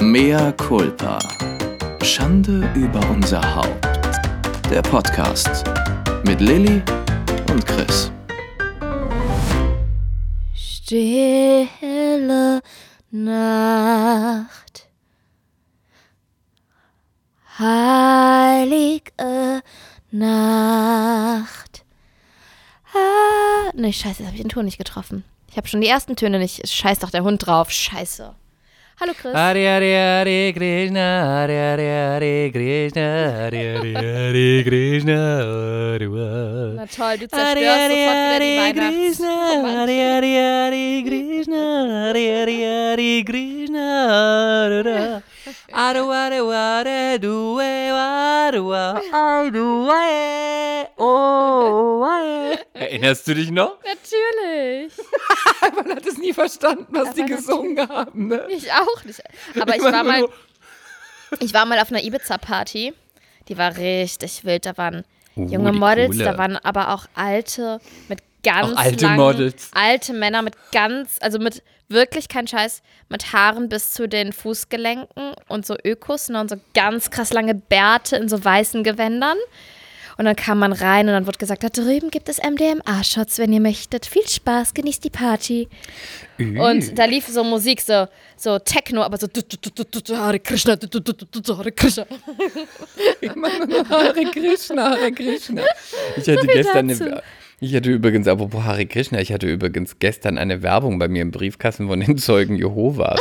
Mea culpa. Schande über unser Haupt. Der Podcast mit Lilly und Chris. Stille Nacht. Heilige Nacht. Ah, ne, scheiße, jetzt habe ich den Ton nicht getroffen. Ich habe schon die ersten Töne nicht. Scheiß doch der Hund drauf. Scheiße. Hallo Chris. Hare Hare Hare Krishna Hare Hare Hare Krishna Hare Hare Hare Krishna Hare Hare Na toll, du Hare zerstörst Hare sofort wieder die Hare Krishna Hare Weihnachts... Hare Hare Krishna Hare Hare Hare Krishna Hare Hare Aru Aru Are Du Aru Aru Oh Erinnerst du dich noch? Natürlich. Man hat es nie verstanden, was die Aber gesungen haben. Ne? Ich auch nicht. Aber ich war mal, ich war mal auf einer Ibiza-Party. Die war richtig wild. Da waren junge Uh, die Models, coole. da waren aber auch alte mit ganz Auch alte langen, Models. alte Männer mit ganz, also mit wirklich kein Scheiß, mit Haaren bis zu den Fußgelenken und so Ökos ne, und so ganz krass lange Bärte in so weißen Gewändern. Und dann kam man rein und dann wurde gesagt, da drüben gibt es MDMA-Shots, wenn ihr möchtet. Viel Spaß, genießt die Party. Und da lief so Musik, so, so Techno, aber so Hare Krishna, Hare Krishna. Hare Krishna, Hare Krishna. Ich hatte gestern eine, ich hatte übrigens, apropos Hare Krishna, ich hatte übrigens gestern eine Werbung bei mir im Briefkasten von den Zeugen Jehovas.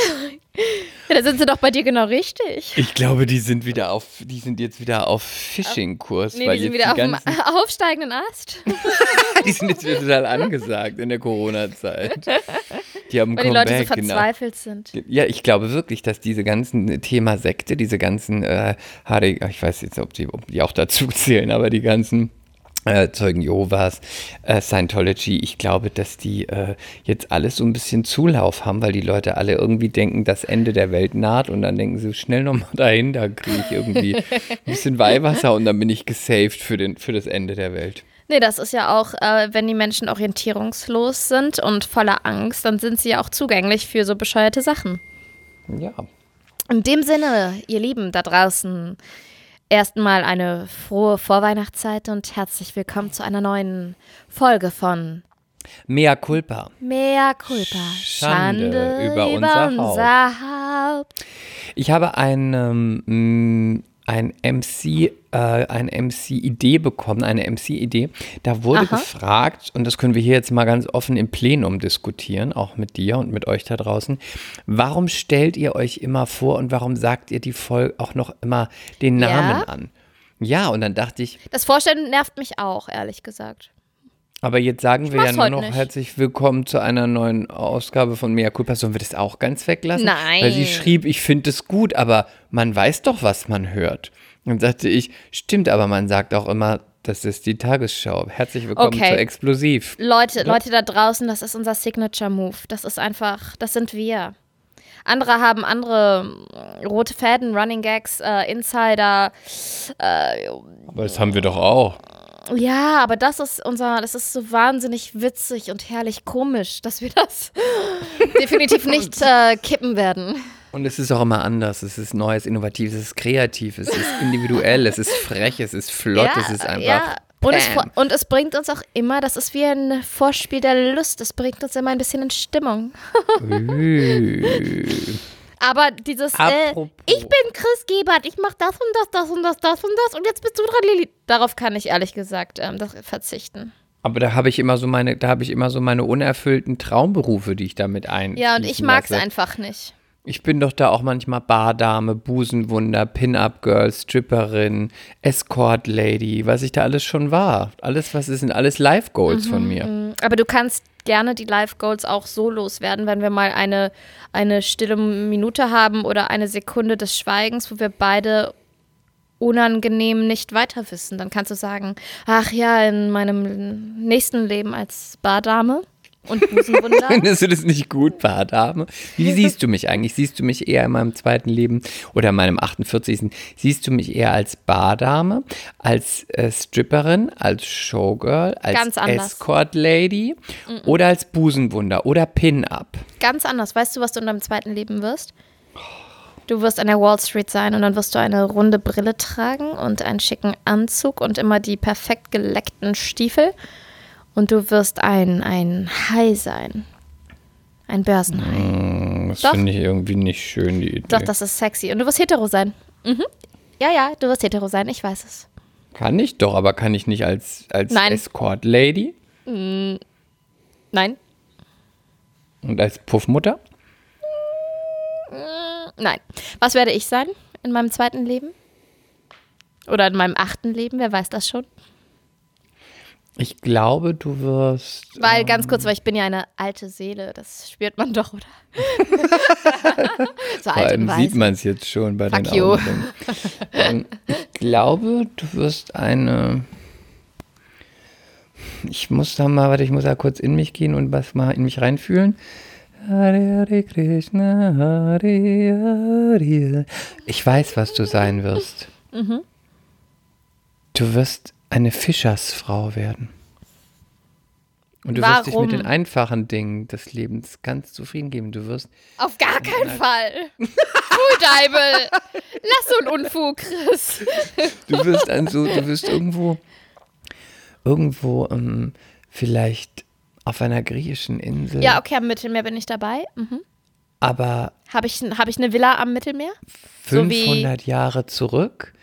Ja, da sind sie doch bei dir genau richtig. Ich glaube, die sind wieder auf, die sind jetzt wieder auf Phishing-Kurs. Nee, weil die sind wieder auf die, dem ganzen, aufsteigenden Ast. die sind jetzt wieder total angesagt in der Corona-Zeit. Die haben Weil die Leute so genau. verzweifelt sind. Ja, ich glaube wirklich, dass diese ganzen Thema Sekte, diese ganzen äh, Hare, ich weiß jetzt, ob die, ob die auch dazu zählen, aber die ganzen äh, Zeugen Jehovas, äh, Scientology, ich glaube, dass die äh, jetzt alles so ein bisschen Zulauf haben, weil die Leute alle irgendwie denken, das Ende der Welt naht und dann denken sie schnell nochmal dahin, da kriege ich irgendwie ein bisschen Weihwasser und dann bin ich gesaved für, den, für das Ende der Welt. Nee, das ist ja auch, äh, wenn die Menschen orientierungslos sind und voller Angst, dann sind sie ja auch zugänglich für so bescheuerte Sachen. Ja. In dem Sinne, ihr Lieben da draußen, erstmal eine frohe Vorweihnachtszeit und herzlich willkommen zu einer neuen Folge von Mea culpa. Mea culpa. Schande Schande, über unser unser Haupt. Ich habe ein, ähm, mh, ein MC, äh, eine MC-Idee bekommen, eine MC-Idee. Da wurde Aha. gefragt, und das können wir hier jetzt mal ganz offen im Plenum diskutieren, auch mit dir und mit euch da draußen. Warum stellt ihr euch immer vor und warum sagt ihr die Folge auch noch immer den Ja? Namen an? Ja, und dann dachte ich, Das Vorstellen nervt mich auch, ehrlich gesagt. aber jetzt sagen wir ja nur noch nicht. herzlich willkommen zu einer neuen Ausgabe von Mea Culpa. Sollen wir das auch ganz weglassen? Nein. Weil sie schrieb, ich finde es gut, aber man weiß doch, was man hört. Und sagte ich, stimmt, aber man sagt auch immer, das ist die Tagesschau. Herzlich willkommen Okay. zu Explosiv. Leute, Leute da draußen, das ist unser Signature-Move. Das ist einfach, das sind wir. Andere haben andere äh, rote Fäden, Running Gags, äh, Insider. Aber das haben wir doch auch. Ja, aber das ist unser, das ist so wahnsinnig witzig und herrlich komisch, dass wir das definitiv nicht äh, kippen werden. Und es ist auch immer anders. Es ist Neues, Innovatives, es ist kreativ, es ist individuell, es ist frech, es ist flott, es ist einfach. ja. Und es, und es bringt uns auch immer, das ist wie ein Vorspiel der Lust, es bringt uns immer ein bisschen in Stimmung. Ü. Aber dieses, äh, ich bin Chris Gebert, ich mach das und das, das und das, das und das und jetzt bist du dran, Lili. Darauf kann ich ehrlich gesagt ähm, das verzichten. Aber da habe ich immer so meine, da habe ich immer so meine unerfüllten Traumberufe, die ich damit ein. Ja, und ich mag's lasse. einfach nicht. Ich bin doch da auch manchmal Bardame, Busenwunder, Pin-Up-Girl, Stripperin, Escort-Lady, was ich da alles schon war. Alles, was ist, sind alles Life-Goals von mir. Aber du kannst gerne die Life Goals auch so loswerden, wenn wir mal eine, eine stille Minute haben oder eine Sekunde des Schweigens, wo wir beide unangenehm nicht weiter wissen. Dann kannst du sagen, ach ja, in meinem nächsten Leben als Bardame und Busenwunder. Findest du das nicht gut, Bardame? Wie siehst du mich eigentlich? Siehst du mich eher in meinem zweiten Leben oder in meinem 48. Siehst du mich eher als Bardame, als äh, Stripperin, als Showgirl, als Ganz anders. Escort-Lady oder als Busenwunder oder Pin-Up? Ganz anders. Weißt du, was du in deinem zweiten Leben wirst? Du wirst an der Wall Street sein und dann wirst du eine runde Brille tragen und einen schicken Anzug und immer die perfekt geleckten Stiefel. Und du wirst ein, ein Hai sein. Ein Börsenhai. Hm, Das finde ich irgendwie nicht schön, die Idee. Doch, das ist sexy. Und du wirst hetero sein. Mhm. Ja, ja, du wirst hetero sein, ich weiß es. kann ich doch, aber kann ich nicht als, als Nein. Escort-Lady Nein? und als Puffmutter? Nein. Was werde ich sein in meinem zweiten Leben? Oder in meinem achten Leben? Wer weiß das schon? Ich glaube, du wirst. Weil, ganz kurz, weil ich bin ja eine alte Seele. Das spürt man doch, oder? so Vor allem sieht man es jetzt schon bei Fuck den you. Augen. ähm, ich glaube, du wirst eine. Ich muss da mal, warte, ich muss da kurz in mich gehen und was mal in mich reinfühlen. Hare Hare Krishna, Hare Hare. Ich weiß, was du sein wirst. Mhm. Du wirst eine Fischersfrau werden. Und du wirst dich Warum? mit den einfachen Dingen des Lebens ganz zufrieden geben. Du wirst Auf gar keinen Fall. Fuhldeibel. Lass so einen Unfug, Chris. Du wirst an so, du wirst irgendwo, irgendwo ähm, vielleicht auf einer griechischen Insel, Ja, okay, am Mittelmeer bin ich dabei. Mhm. aber Habe ich, hab ich eine Villa am Mittelmeer? So wie- 500 Jahre zurück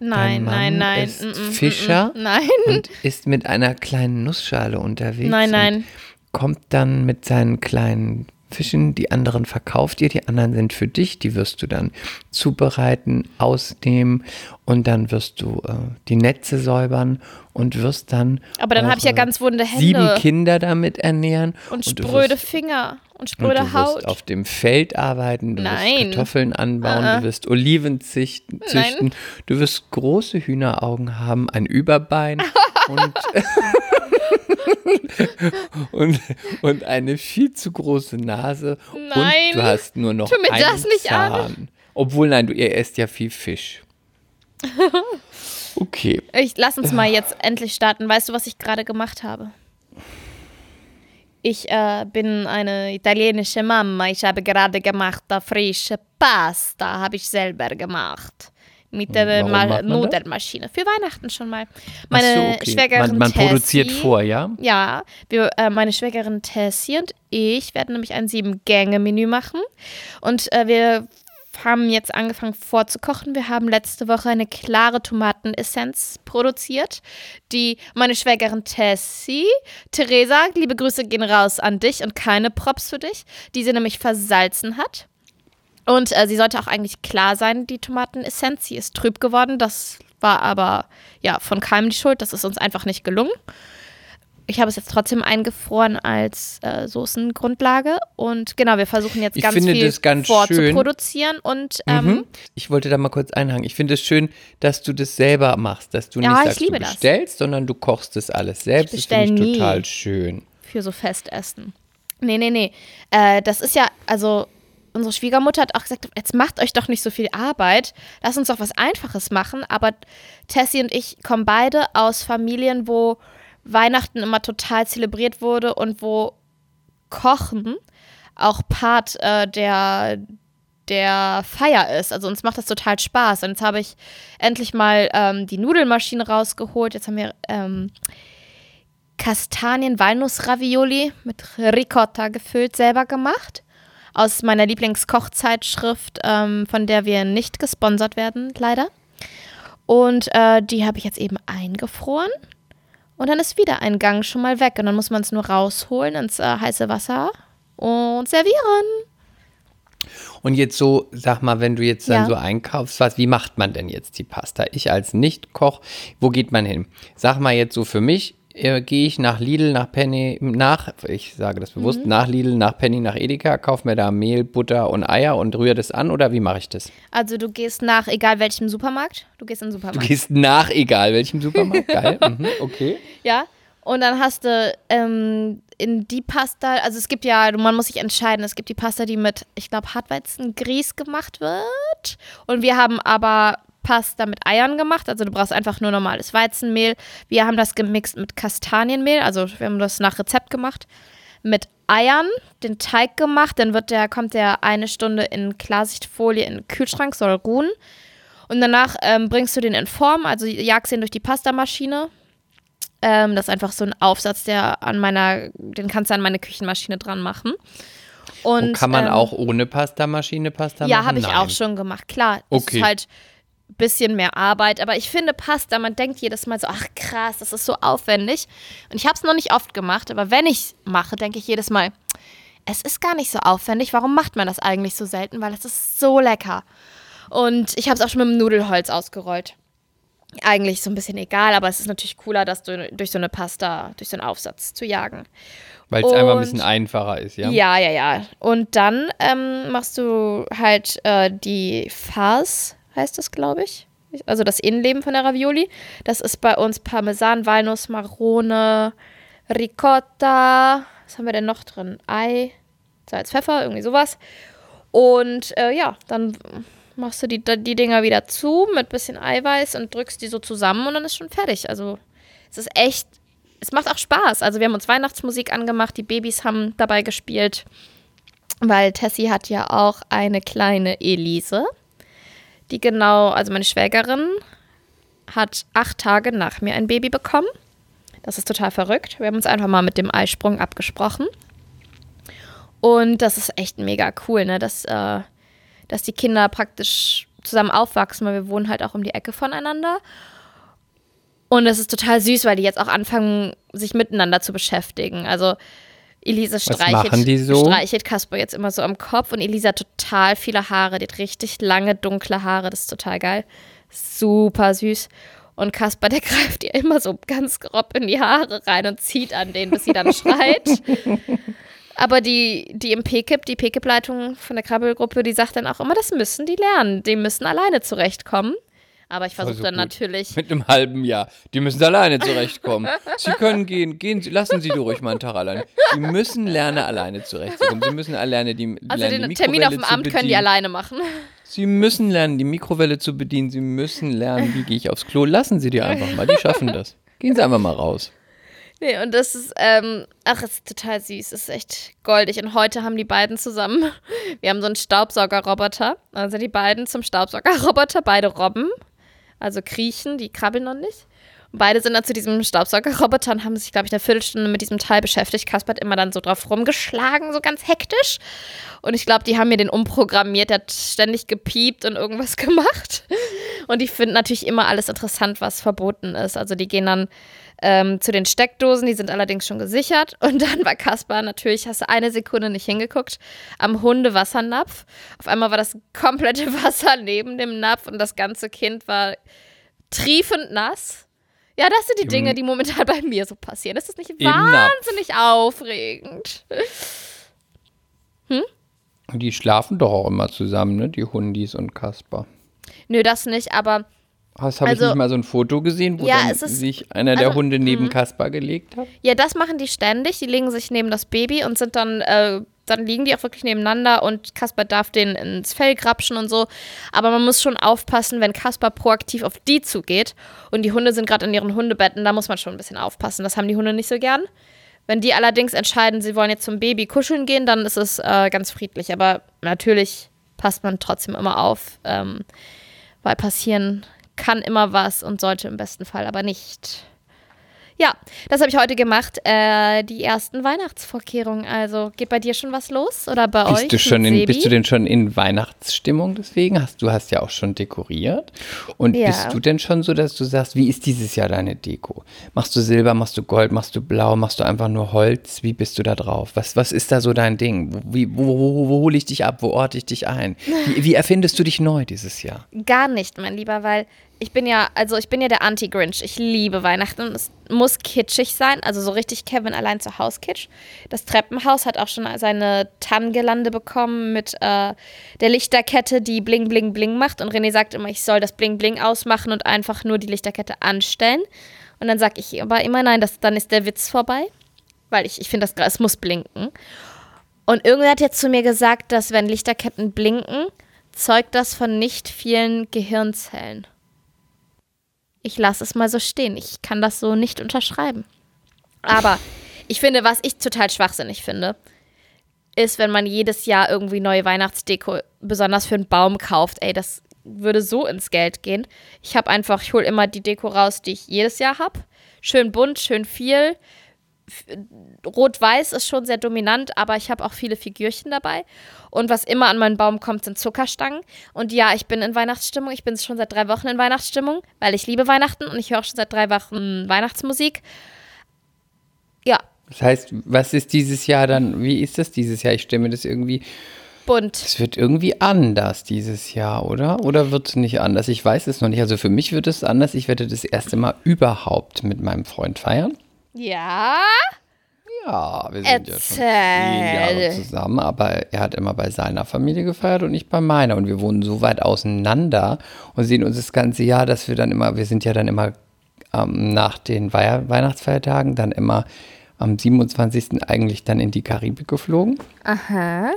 Nein, Mann nein, nein. ist Mm, mm, mm, Fischer mm, Nein. und ist mit einer kleinen Nussschale unterwegs. Nein, und nein. Kommt dann mit seinen kleinen Fischen, die anderen verkauft ihr, die anderen sind für dich, die wirst du dann zubereiten, ausnehmen und dann wirst du äh, die Netze säubern und wirst dann Aber dann habe ich ja ganz wunde Hände. sieben Kinder damit ernähren Und du spröde Finger und und spröde du wirst Haut. auf dem Feld arbeiten, du Nein. wirst Kartoffeln anbauen, Ah, ah. du wirst Oliven züchten, züchten du wirst große Hühneraugen haben, ein Überbein und, und, und eine viel zu große Nase Nein. und du hast nur noch einen nicht an. Zahn. Obwohl, nein, du ihr esst ja viel Fisch. Okay. Ich, lass uns mal jetzt endlich starten. Weißt du, was ich gerade gemacht habe? Ich äh, bin eine italienische Mama. Ich habe gerade gemacht äh, frische Pasta. Habe ich selber gemacht. Mit der Warum Ma? Nudelmaschine. Für Weihnachten schon mal. Meine so, okay. Schwägerin Man, man produziert Tessie- vor, ja? Ja, wir, äh, meine Schwägerin Tessie und ich werden nämlich ein Sieben-Gänge-Menü machen. Und äh, wir haben jetzt angefangen vorzukochen. Wir haben letzte Woche eine klare Tomatenessenz produziert, die meine Schwägerin Tessie, Theresa, liebe Grüße gehen raus an dich und keine Props für dich, die sie nämlich versalzen hat. Und äh, sie sollte auch eigentlich klar sein, die Tomatenessenz. Sie ist trüb geworden. Das war aber ja von keinem die Schuld. Das ist uns einfach nicht gelungen. Ich habe es jetzt trotzdem eingefroren als äh, Soßengrundlage. Und genau, wir versuchen jetzt Ich ganz viel das ganz vorzuproduzieren. Und ähm, Mhm. Ich wollte da mal kurz einhaken. Ich finde es schön, dass du das selber machst, dass du Ja, nicht ich sagst, du das. bestellst, sondern du kochst das alles selbst. Das bestell finde ich nie. total schön. für so Festessen. Nee, nee, nee. Äh, das ist ja, also unsere Schwiegermutter hat auch gesagt, jetzt macht euch doch nicht so viel Arbeit. Lass uns doch was Einfaches machen. Aber Tessie und ich kommen beide aus Familien, wo Weihnachten immer total zelebriert wurde und wo Kochen auch Part äh, der, der Feier ist. Also uns macht das total Spaß. Und jetzt habe ich endlich mal ähm, die Nudelmaschine rausgeholt. Jetzt haben wir ähm, Kastanien-Walnuss-Ravioli mit Ricotta gefüllt, selber gemacht. Aus meiner Lieblingskochzeitschrift, ähm, von der wir nicht gesponsert werden, leider. Und äh, die habe ich jetzt eben eingefroren. Und dann ist wieder ein Gang schon mal weg. Und dann muss man es nur rausholen ins äh, heiße Wasser und servieren. Und jetzt so, sag mal, wenn du jetzt dann Ja. so einkaufst, was, wie macht man denn jetzt die Pasta? Ich als Nicht-Koch, wo geht man hin? Sag mal jetzt so für mich, äh, gehe ich nach Lidl, nach Penny, nach, ich sage das bewusst, Mhm. nach Lidl, nach Penny, nach Edeka, kauf mir da Mehl, Butter und Eier und rühre das an oder wie mache ich das? Also du gehst nach egal welchem Supermarkt. Du gehst in den Du Supermarkt. gehst nach egal welchem Supermarkt, geil, mhm, okay. Ja. Und dann hast du ähm, in die Pasta, also es gibt ja, man muss sich entscheiden, es gibt die Pasta, die mit, ich glaube, Hartweizengrieß gemacht wird. Und wir haben aber Pasta mit Eiern gemacht, also du brauchst einfach nur normales Weizenmehl. Wir haben das gemixt mit Kastanienmehl, also wir haben das nach Rezept gemacht, mit Eiern den Teig gemacht. Dann wird der, kommt der eine Stunde in Klarsichtfolie in den Kühlschrank, soll ruhen. Und danach ähm, bringst du den in Form, also jagst ihn durch die Pastamaschine. Ähm, das ist einfach so ein Aufsatz, der an meiner, den kannst du an meine Küchenmaschine dran machen. Und, Und kann man ähm, auch ohne Pastamaschine Pasta Ja, machen? habe ich Nein. auch schon gemacht. Klar, Okay. ist halt bisschen mehr Arbeit, aber ich finde Pasta, man denkt jedes Mal so, ach krass, das ist so aufwendig. Und ich habe es noch nicht oft gemacht, aber wenn ich es mache, denke ich jedes Mal, es ist gar nicht so aufwendig. Warum macht man das eigentlich so selten? Weil es ist so lecker. Und ich habe es auch schon mit dem Nudelholz ausgerollt. Eigentlich so ein bisschen egal, aber es ist natürlich cooler, das du- durch so eine Pasta, durch so einen Aufsatz zu jagen. Weil es einfach ein bisschen einfacher ist, ja? Ja, ja, ja. Und dann ähm, machst du halt äh, die Farce, heißt das, glaube ich. Also das Innenleben von der Ravioli. Das ist bei uns Parmesan, Walnuss, Marone, Ricotta. Was haben wir denn noch drin? Ei, Salz, Pfeffer, irgendwie sowas. Und äh, ja, dann machst du die, die Dinger wieder zu mit bisschen Eiweiß und drückst die so zusammen und dann ist schon fertig. Also es ist echt, es macht auch Spaß. Also wir haben uns Weihnachtsmusik angemacht, die Babys haben dabei gespielt, weil Tessie hat ja auch eine kleine Elise, die genau, also meine Schwägerin hat acht Tage nach mir ein Baby bekommen. Das ist total verrückt. Wir haben uns einfach mal mit dem Eisprung abgesprochen. Und das ist echt mega cool, ne? Dass, äh, dass die Kinder praktisch zusammen aufwachsen, weil wir wohnen halt auch um die Ecke voneinander. Und es ist total süß, weil die jetzt auch anfangen, sich miteinander zu beschäftigen. Also Elisa streichelt, so? streichelt Kasper jetzt immer so am Kopf und Elisa hat total viele Haare. Die hat richtig lange, dunkle Haare. Das ist total geil. Super süß. Und Kasper, der greift ihr immer so ganz grob in die Haare rein und zieht an denen, bis sie dann schreit. Aber die, die im PKIP, die PKIP-Leitung von der Krabbelgruppe, die sagt dann auch immer, das müssen die lernen. Die müssen alleine zurechtkommen. Aber ich versuche so dann gut. natürlich. Mit einem halben Jahr. Die müssen alleine zurechtkommen. Sie können gehen, gehen Sie, lassen Sie ruhig mal einen Tag allein. Sie müssen lernen, alleine zurechtzukommen. Sie müssen alleine die, Also lernen, den die Termin auf dem Amt können die bedienen. alleine machen. Sie müssen lernen, die Mikrowelle zu bedienen. Sie müssen lernen, wie gehe ich aufs Klo. Lassen Sie die einfach mal. Die schaffen das. Gehen Sie einfach mal raus. Nee, und das ist, ähm, ach, es ist total süß. Es ist echt goldig. Und heute haben die beiden zusammen, wir haben so einen Staubsaugerroboter. Also die beiden zum Staubsaugerroboter, beide Robben. Also kriechen, die krabbeln noch nicht. Und beide sind dann zu diesem Staubsaugerroboter und haben sich, glaube ich, eine Viertelstunde mit diesem Teil beschäftigt. Kasper hat immer dann so drauf rumgeschlagen, so ganz hektisch. Und ich glaube, die haben mir den umprogrammiert. Der hat ständig gepiept und irgendwas gemacht. Und die finden natürlich immer alles interessant, was verboten ist. Also die gehen dann ähm, zu den Steckdosen, die sind allerdings schon gesichert. Und dann war Kaspar natürlich, hast du eine Sekunde nicht hingeguckt, am Hundewassernapf. Auf einmal war das komplette Wasser neben dem Napf und das ganze Kind war triefend nass. Ja, das sind die Im- Dinge, die momentan bei mir so passieren. Ist das nicht Im Napf. wahnsinnig aufregend? Und die schlafen doch auch immer zusammen, ne? Die Hundis und Kasper. Nö, das nicht, aber Hast habe Also- ich nicht mal so ein Foto gesehen, wo Ja, ist- sich einer der also, Hunde neben Kasper gelegt hat? Ja, das machen die ständig. Die legen sich neben das Baby und sind dann, äh, dann liegen die auch wirklich nebeneinander und Kasper darf den ins Fell grapschen und so. Aber man muss schon aufpassen, wenn Kasper proaktiv auf die zugeht und die Hunde sind gerade in ihren Hundebetten, da muss man schon ein bisschen aufpassen. Das haben die Hunde nicht so gern. Wenn die allerdings entscheiden, sie wollen jetzt zum Baby kuscheln gehen, dann ist es äh, ganz friedlich. Aber natürlich passt man trotzdem immer auf, ähm, weil passieren kann immer was und sollte im besten Fall aber nicht. Ja, das habe ich heute gemacht. Äh, die ersten Weihnachtsvorkehrungen. Also geht bei dir schon was los? Oder bei euch? Bist du, schon in, bist du denn schon in Weihnachtsstimmung deswegen? Hast, du hast ja auch schon dekoriert. Und Ja. bist du denn schon so, dass du sagst, wie ist dieses Jahr deine Deko? Machst du Silber, machst du Gold, machst du Blau, machst du einfach nur Holz? Wie bist du da drauf? Was, was ist da so dein Ding? Wo, wie, wo, wo, wo, wo hole ich dich ab? Wo orte ich dich ein? Wie, wie erfindest du dich neu dieses Jahr? Gar nicht, mein Lieber, weil ich bin ja, also ich bin ja der Anti-Grinch. Ich liebe Weihnachten. Es muss kitschig sein, also so richtig Kevin allein zu Haus kitsch. Das Treppenhaus hat auch schon seine Tannengelande bekommen mit äh, der Lichterkette, die bling bling bling macht. Und René sagt immer, ich soll das bling bling ausmachen und einfach nur die Lichterkette anstellen. Und dann sage ich aber immer, nein, das, dann ist der Witz vorbei. Weil ich, ich finde, das es muss blinken. Und irgendwer hat jetzt zu mir gesagt, dass wenn Lichterketten blinken, zeugt das von nicht vielen Gehirnzellen. Ich lasse es mal so stehen. Ich kann das so nicht unterschreiben. Aber ich finde, was ich total schwachsinnig finde, ist, wenn man jedes Jahr irgendwie neue Weihnachtsdeko, besonders für einen Baum kauft. Ey, das würde so ins Geld gehen. Ich habe einfach, ich hole immer die Deko raus, die ich jedes Jahr habe. Schön bunt, schön viel. Rot-Weiß ist schon sehr dominant, aber ich habe auch viele Figürchen dabei. Und was immer an meinen Baum kommt, sind Zuckerstangen. Und ja, ich bin in Weihnachtsstimmung. Ich bin schon seit drei Wochen in Weihnachtsstimmung, weil ich liebe Weihnachten und ich höre auch schon seit drei Wochen Weihnachtsmusik. Ja, Das heißt, was ist dieses Jahr dann, wie ist das dieses Jahr? Ich stelle mir das irgendwie, bunt. es wird irgendwie anders dieses Jahr, oder? Oder wird es nicht anders? Ich weiß es noch nicht. Also für mich wird es anders. Ich werde das erste Mal überhaupt mit meinem Freund feiern. Ja. Ja, wir sind ja schon Erzähl. Jahre zusammen, aber er hat immer bei seiner Familie gefeiert und ich bei meiner. Und wir wohnen so weit auseinander und sehen uns das ganze Jahr, dass wir dann immer, wir sind ja dann immer ähm, nach den Wei Weihnachtsfeiertagen dann immer am 27. eigentlich dann in die Karibik geflogen. Aha.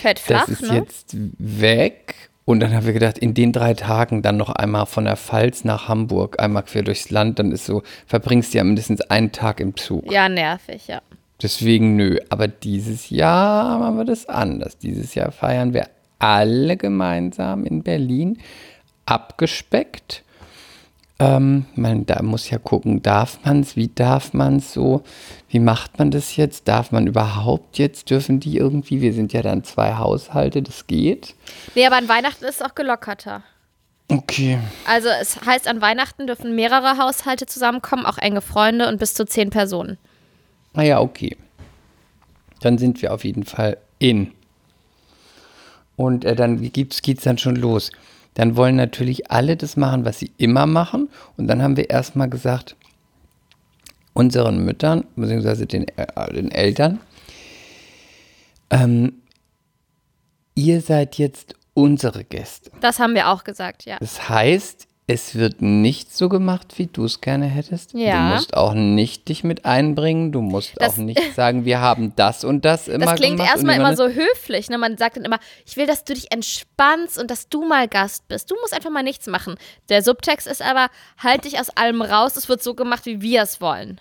Fällt flach, Das ist ne? jetzt weg. Und dann haben wir gedacht, in den drei Tagen dann noch einmal von der Pfalz nach Hamburg, einmal quer durchs Land, dann ist so, verbringst du ja mindestens einen Tag im Zug. Ja, nervig, ja. Deswegen nö. Aber dieses Jahr machen wir das anders. Dieses Jahr feiern wir alle gemeinsam in Berlin, abgespeckt. Ähm, man da muss ja gucken, darf man es, wie darf man es so, wie macht man das jetzt, darf man überhaupt jetzt, dürfen die irgendwie, wir sind ja dann zwei Haushalte, das geht. Nee, aber an Weihnachten ist es auch gelockerter. Okay. Also es heißt, an Weihnachten dürfen mehrere Haushalte zusammenkommen, auch enge Freunde und bis zu zehn Personen. Naja, okay. Dann sind wir auf jeden Fall in. Und äh, dann geht's, geht's dann schon los. Dann wollen natürlich alle das machen, was sie immer machen. Und dann haben wir erstmal gesagt, unseren Müttern, beziehungsweise den, äh, den Eltern, ähm, ihr seid jetzt unsere Gäste. Das haben wir auch gesagt, ja. Das heißt, es wird nicht so gemacht, wie du es gerne hättest. Ja. Du musst auch nicht dich mit einbringen. Du musst Das- auch nicht sagen, wir haben das und das immer Das klingt gemacht. erstmal immer jemand- so höflich. Ne? Man sagt dann immer, ich will, dass du dich entspannst und dass du mal Gast bist. Du musst einfach mal nichts machen. Der Subtext ist aber, halt dich aus allem raus. Es wird so gemacht, wie wir es wollen.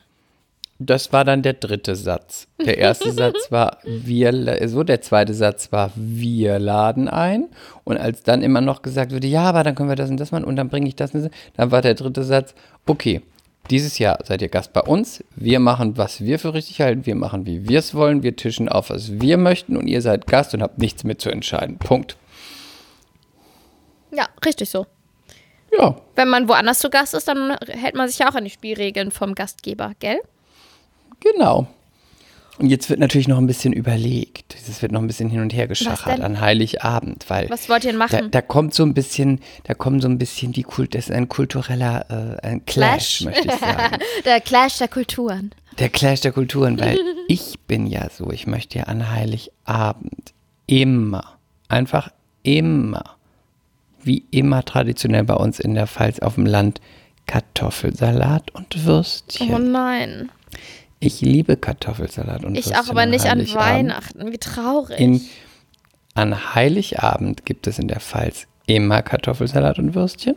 Das war dann der dritte Satz. Der erste Satz war, wir, so, der zweite Satz war, wir laden ein. Und als dann immer noch gesagt wurde, ja, aber dann können wir das und das machen und dann bringe ich das und das, dann war der dritte Satz, okay, dieses Jahr seid ihr Gast bei uns. Wir machen, was wir für richtig halten. Wir machen, wie wir es wollen. Wir tischen auf, was wir möchten. Und ihr seid Gast und habt nichts mit zu entscheiden. Punkt. Ja, richtig so. Ja, Wenn man woanders zu Gast ist, dann hält man sich ja auch an die Spielregeln vom Gastgeber, gell? Genau. Und jetzt wird natürlich noch ein bisschen überlegt. Es wird noch ein bisschen hin und her geschachert an Heiligabend, weil Was wollt ihr denn machen? da, da kommt so ein bisschen, da kommt so ein bisschen die Kult, das ist ein kultureller äh, ein Clash, Clash? möchte ich sagen. Der Clash der Kulturen. Der Clash der Kulturen, weil ich bin ja so, ich möchte ja an Heiligabend immer, einfach immer, wie immer traditionell bei uns in der Pfalz auf dem Land, Kartoffelsalat und Würstchen. Oh nein. Ich liebe Kartoffelsalat und Ich auch, aber nicht an. Weihnachten. Wie traurig. In, an Heiligabend gibt es in der Pfalz immer Kartoffelsalat und Würstchen.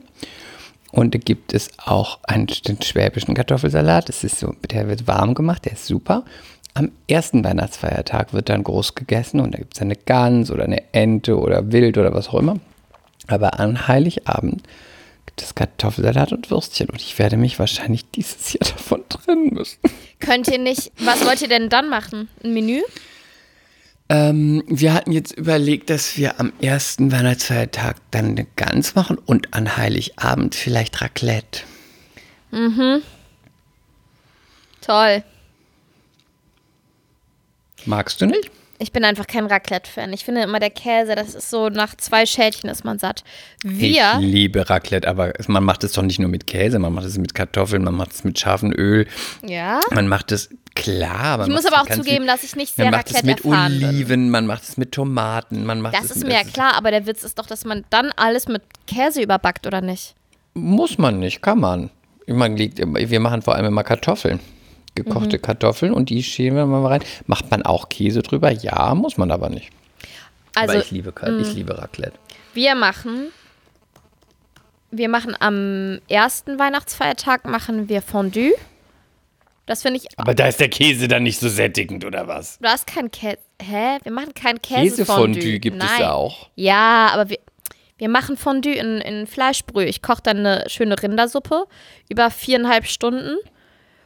Und da gibt es auch einen, den schwäbischen Kartoffelsalat. Das ist so, der wird warm gemacht, der ist super. Am ersten Weihnachtsfeiertag wird dann groß gegessen und da gibt es eine Gans oder eine Ente oder Wild oder was auch immer. Aber an Heiligabend gibt es Kartoffelsalat und Würstchen und ich werde mich wahrscheinlich dieses Jahr davon trennen müssen. Könnt ihr nicht, was wollt ihr denn dann machen? Ein Menü? Ähm, wir hatten jetzt überlegt, dass wir am ersten Weihnachtsfeiertag dann eine Gans machen und an Heiligabend vielleicht Raclette. Toll. Magst du nicht? Ich bin einfach kein Raclette-Fan. Ich finde immer der Käse, das ist so, nach zwei Schälchen ist man satt. Wir, Ich liebe Raclette, aber man macht es doch nicht nur mit Käse, man macht es mit Kartoffeln, man macht es mit scharfem Öl, ja. man macht es klar. Man Ich muss aber auch zugeben, viel- dass ich nicht sehr Man macht es mit Raclette erfahren bin. Oliven, man macht es mit Tomaten, man macht Das es ist mit, mir ja klar, aber der Witz ist doch, dass man dann alles mit Käse überbackt, oder nicht? Muss man nicht, kann man. Man liegt, wir machen vor allem immer Kartoffeln. Gekochte Mhm. Kartoffeln und die schälen wir mal rein. Macht man auch Käse drüber? Ja, muss man aber nicht. Also, aber ich liebe, ich liebe Raclette. wir machen, wir machen am ersten Weihnachtsfeiertag machen wir Fondue. Das finde ich, Aber da ist der Käse dann nicht so sättigend, oder was? da ist kein Käse. hä? Wir machen kein Käsefondue. Käsefondue gibt Nein. es ja auch. Ja, aber wir, wir machen Fondue in, in Fleischbrühe. Ich koche dann eine schöne Rindersuppe über viereinhalb Stunden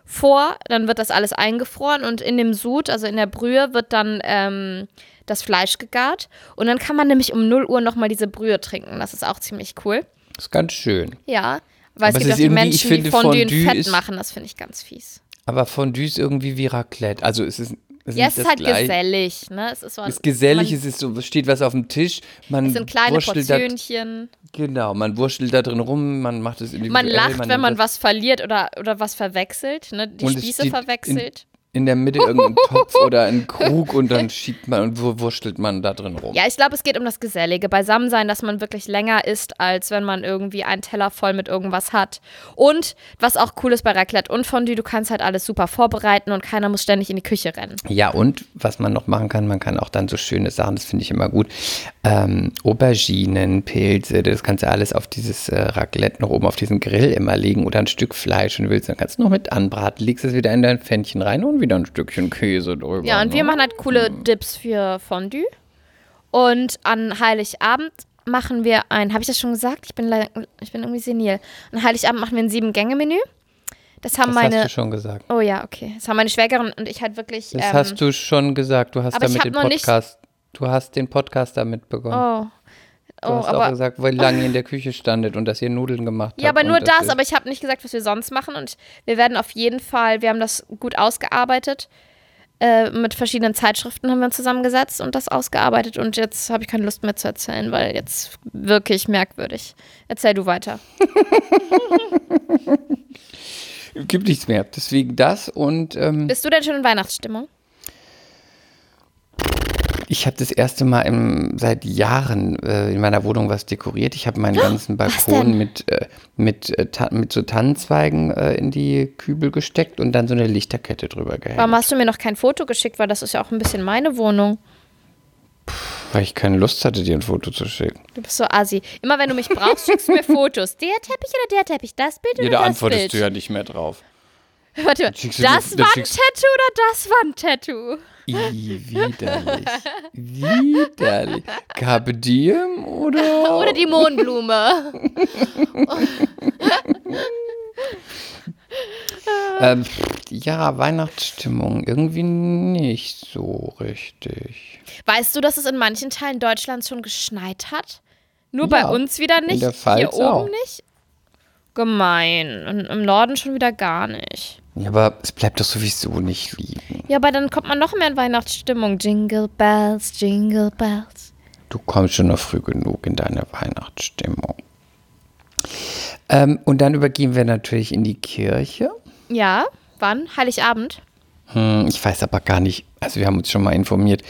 vor. Dann wird das alles eingefroren und in dem Sud, also in der Brühe, wird dann ähm, das Fleisch gegart. Und dann kann man nämlich um 0 Uhr nochmal diese Brühe trinken. Das ist auch ziemlich cool. Das ist ganz schön. Ja, weil Aber es gibt auch die Menschen, finde, die Fondue in Fondue Fett ist- machen. Das finde ich ganz fies. Aber Fondue ist irgendwie wie Raclette. Also es ist, es Ja, es ist halt Gleiche. gesellig. Ne? Es ist, so, Es ist gesellig, man, es ist so, es steht was auf dem Tisch. Man es sind kleine wurschtelt da, Portionchen. Genau, man wurschtelt da drin rum, man macht es individuell. Man lacht, wenn nimmt man was verliert oder, oder was verwechselt, ne? die Spieße verwechselt. In der Mitte irgendein Topf oder ein Krug und dann schiebt man und wur- wurschtelt man da drin rum. Ja, ich glaube, es geht um das Gesellige. Beisammensein, dass man wirklich länger isst, als wenn man irgendwie einen Teller voll mit irgendwas hat. Und was auch cool ist bei Raclette und Fondue, du kannst halt alles super vorbereiten und keiner muss ständig in die Küche rennen. Ja, und was man noch machen kann, man kann auch dann so schöne Sachen, das finde ich immer gut, ähm, Auberginen, Pilze, das kannst du alles auf dieses äh, Raclette noch oben auf diesen Grill immer legen oder ein Stück Fleisch und willst, dann kannst du noch mit anbraten, legst es wieder in dein Pfännchen rein und wieder ein Stückchen Käse drüber. Ja, und wir ne? machen halt coole Dips für Fondue. Und an Heiligabend machen wir ein, habe ich das schon gesagt? Ich bin, leider, ich bin irgendwie senil. An Heiligabend machen wir ein Sieben-Gänge-Menü. Das haben Das meine. hast du schon gesagt. Oh ja, okay. Das haben meine Schwägerin und ich halt wirklich. Das ähm, hast du schon gesagt. Du hast damit den noch nicht- Podcast, du hast den Podcast damit begonnen. Oh. Du Oh, hast auch aber. gesagt, wie lange ihr in der Küche standet und dass ihr Nudeln gemacht habt. Ja, aber nur das, aber ich habe nicht gesagt, was wir sonst machen und wir werden auf jeden Fall, wir haben das gut ausgearbeitet. Äh, mit verschiedenen Zeitschriften haben wir uns zusammengesetzt und das ausgearbeitet und jetzt habe ich keine Lust mehr zu erzählen, weil jetzt wirklich merkwürdig. Erzähl du weiter. Gibt nichts mehr. Deswegen das und ähm, Bist du denn schon in Weihnachtsstimmung? Ich habe das erste Mal im, seit Jahren äh, in meiner Wohnung was dekoriert. Ich habe meinen ganzen was Balkon mit, äh, mit, äh, Ta mit so Tannenzweigen äh, in die Kübel gesteckt und dann so eine Lichterkette drüber gehängt. Warum hast du mir noch kein Foto geschickt, weil das ist ja auch ein bisschen meine Wohnung. Weil ich keine Lust hatte, dir ein Foto zu schicken. Du bist so assi. Immer wenn du mich brauchst, schickst du mir Fotos. Der Teppich oder der Teppich? Das Bild oder Ja, da das antwortest Bild? du ja nicht mehr drauf. Warte, mal. das Wandtattoo oder das Wandtattoo? Widerlich. widerlich. Carpe diem oder? Oder die Mohnblume. Ähm, ja, Weihnachtsstimmung. Irgendwie nicht so richtig. Weißt du, dass es in manchen Teilen Deutschlands schon geschneit hat? Nur bei Ja, uns wieder in nicht? der Pfalz Hier oben auch. nicht? Gemein. Und Im Norden schon wieder gar nicht. Ja, aber es bleibt doch sowieso nicht liegen. Ja, aber dann kommt man noch mehr in Weihnachtsstimmung. Jingle Bells, Jingle Bells. Du kommst schon noch früh genug in deine Weihnachtsstimmung. Ähm, und dann übergehen wir natürlich in die Kirche. Ja, wann? Heiligabend? Hm, ich weiß aber gar nicht, also wir haben uns schon mal informiert,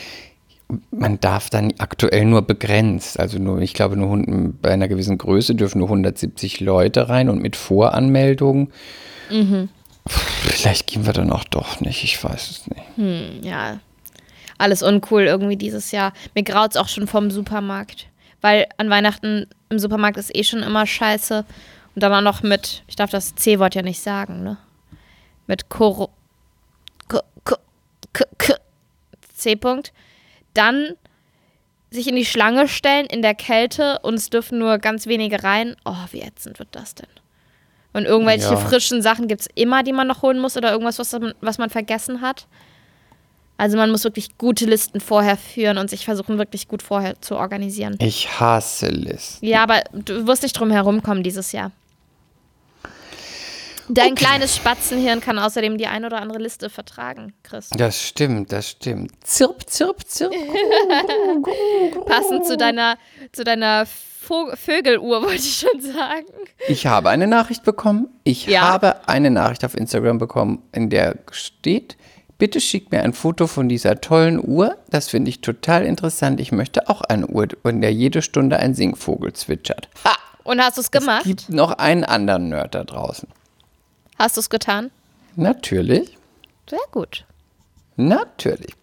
man darf dann aktuell nur begrenzt, also nur, ich glaube, nur bei einer gewissen Größe dürfen nur 170 Leute rein und mit Voranmeldung. Vielleicht gehen wir dann auch doch nicht, ich weiß es nicht. Ja, alles uncool irgendwie dieses Jahr. Mir graut's auch schon vom Supermarkt. Weil an Weihnachten im Supermarkt ist eh schon immer scheiße. Und dann auch noch mit, ich darf das C-Wort ja nicht sagen, ne? Mit Koro. C-Punkt. Dann sich in die Schlange stellen in der Kälte und es dürfen nur ganz wenige rein. Oh, wie ätzend wird das denn? Und irgendwelche Ja. frischen Sachen gibt es immer, die man noch holen muss oder irgendwas, was man, was man vergessen hat. Also man muss wirklich gute Listen vorher führen und sich versuchen, wirklich gut vorher zu organisieren. Ich hasse Listen. Ja, aber du wirst nicht drum herumkommen dieses Jahr. Dein kleines Spatzenhirn kann außerdem die ein oder andere Liste vertragen, Chris. Das stimmt, das stimmt. Zirp, zirp, zirp. Passend zu deiner, zu deiner Vog Vögeluhr, wollte ich schon sagen. Ich habe eine Nachricht bekommen. Ich Ja. habe eine Nachricht auf Instagram bekommen, in der steht, bitte schick mir ein Foto von dieser tollen Uhr. Das finde ich total interessant. Ich möchte auch eine Uhr, in der jede Stunde ein Singvogel zwitschert. Ha! Und hast du es gemacht? Gibt noch einen anderen Nerd da draußen. Hast du es getan? Natürlich, Sehr gut. natürlich.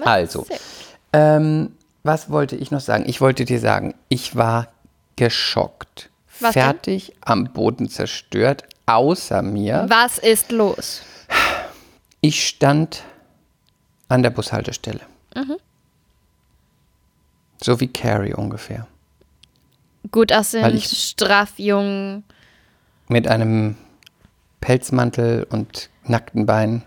Also, sehr- ähm, was wollte ich noch sagen? Ich wollte dir sagen, ich war geschockt. Was denn? fertig, am Boden zerstört, außer mir. Was ist los? Ich stand an der Bushaltestelle. So wie Carrie ungefähr. Gut aussehend, straff, jung. Mit einem Pelzmantel und nackten Beinen